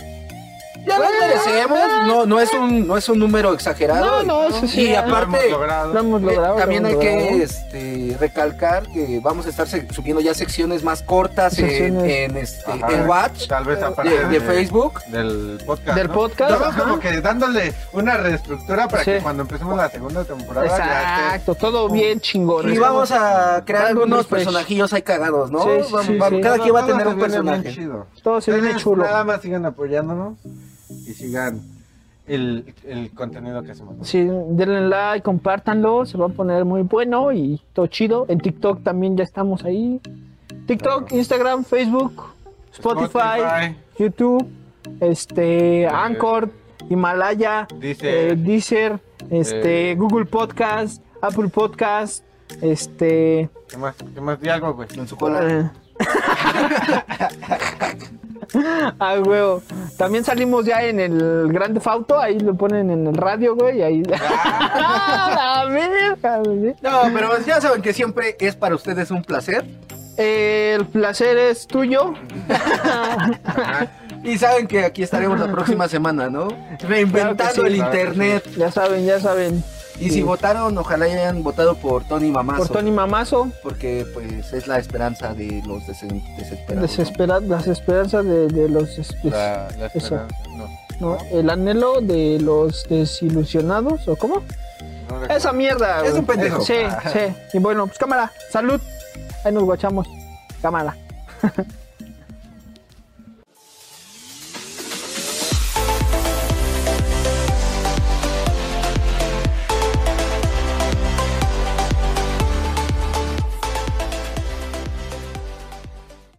Ya lo merecemos, no, no es un, no es un número exagerado. No, no, eso sí, Y ya Lo aparte, hemos logrado. Lo hemos Eh, logrado. lo también hay que este, recalcar que vamos a estar subiendo ya secciones más cortas en, Secciones. en, este, Ajá. en Watch Tal vez aparte de, de Facebook. Del podcast. Del ¿no? podcast, Estamos como que dándole una reestructura para Sí. que cuando empecemos la segunda temporada ya Exacto, todo bien chingón. Y vamos a crear algunos personajillos ahí cagados, ¿no? Sí, sí, Vamos- sí, vamos- sí. Cada quien va a tener un personaje. chido. Todo se viene chulo. Nada más sigan apoyándonos y sigan el, el contenido que hacemos. Sí, denle like, compártanlo, se va a poner muy bueno y todo chido. En TikTok también ya estamos ahí. TikTok, Instagram, Facebook, Spotify, Spotify. YouTube, este, Anchor, Himalaya, Deezer. eh, Deezer, este, Eh. Google Podcast, Apple Podcast, este, ¿Qué más? ¿Qué más? Di algo, güey. En su cola. Ah, huevo. También salimos ya en el Grande Fauto, ahí lo ponen en el radio, güey, y ahí. *laughs* ¡Ah, la! No, pero ya saben que siempre es para ustedes un placer. El placer es tuyo. *laughs* Y saben que aquí estaremos la próxima semana, ¿no? Reinventando Claro que sí. el Claro internet. ya saben, ya saben. Y si votaron, ojalá hayan votado por Tony Mamazo. Por Tony Mamazo, Porque pues es la esperanza de los desesperados. ¿no? desespera- las esperanzas de, de los. La, la esperanza. No. no, el anhelo de los desilusionados, ¿o cómo? no. Esa mierda. Es un pendejo. Sí, sí. Y bueno, pues cámara, salud. Ahí nos guachamos. Cámara. *laughs*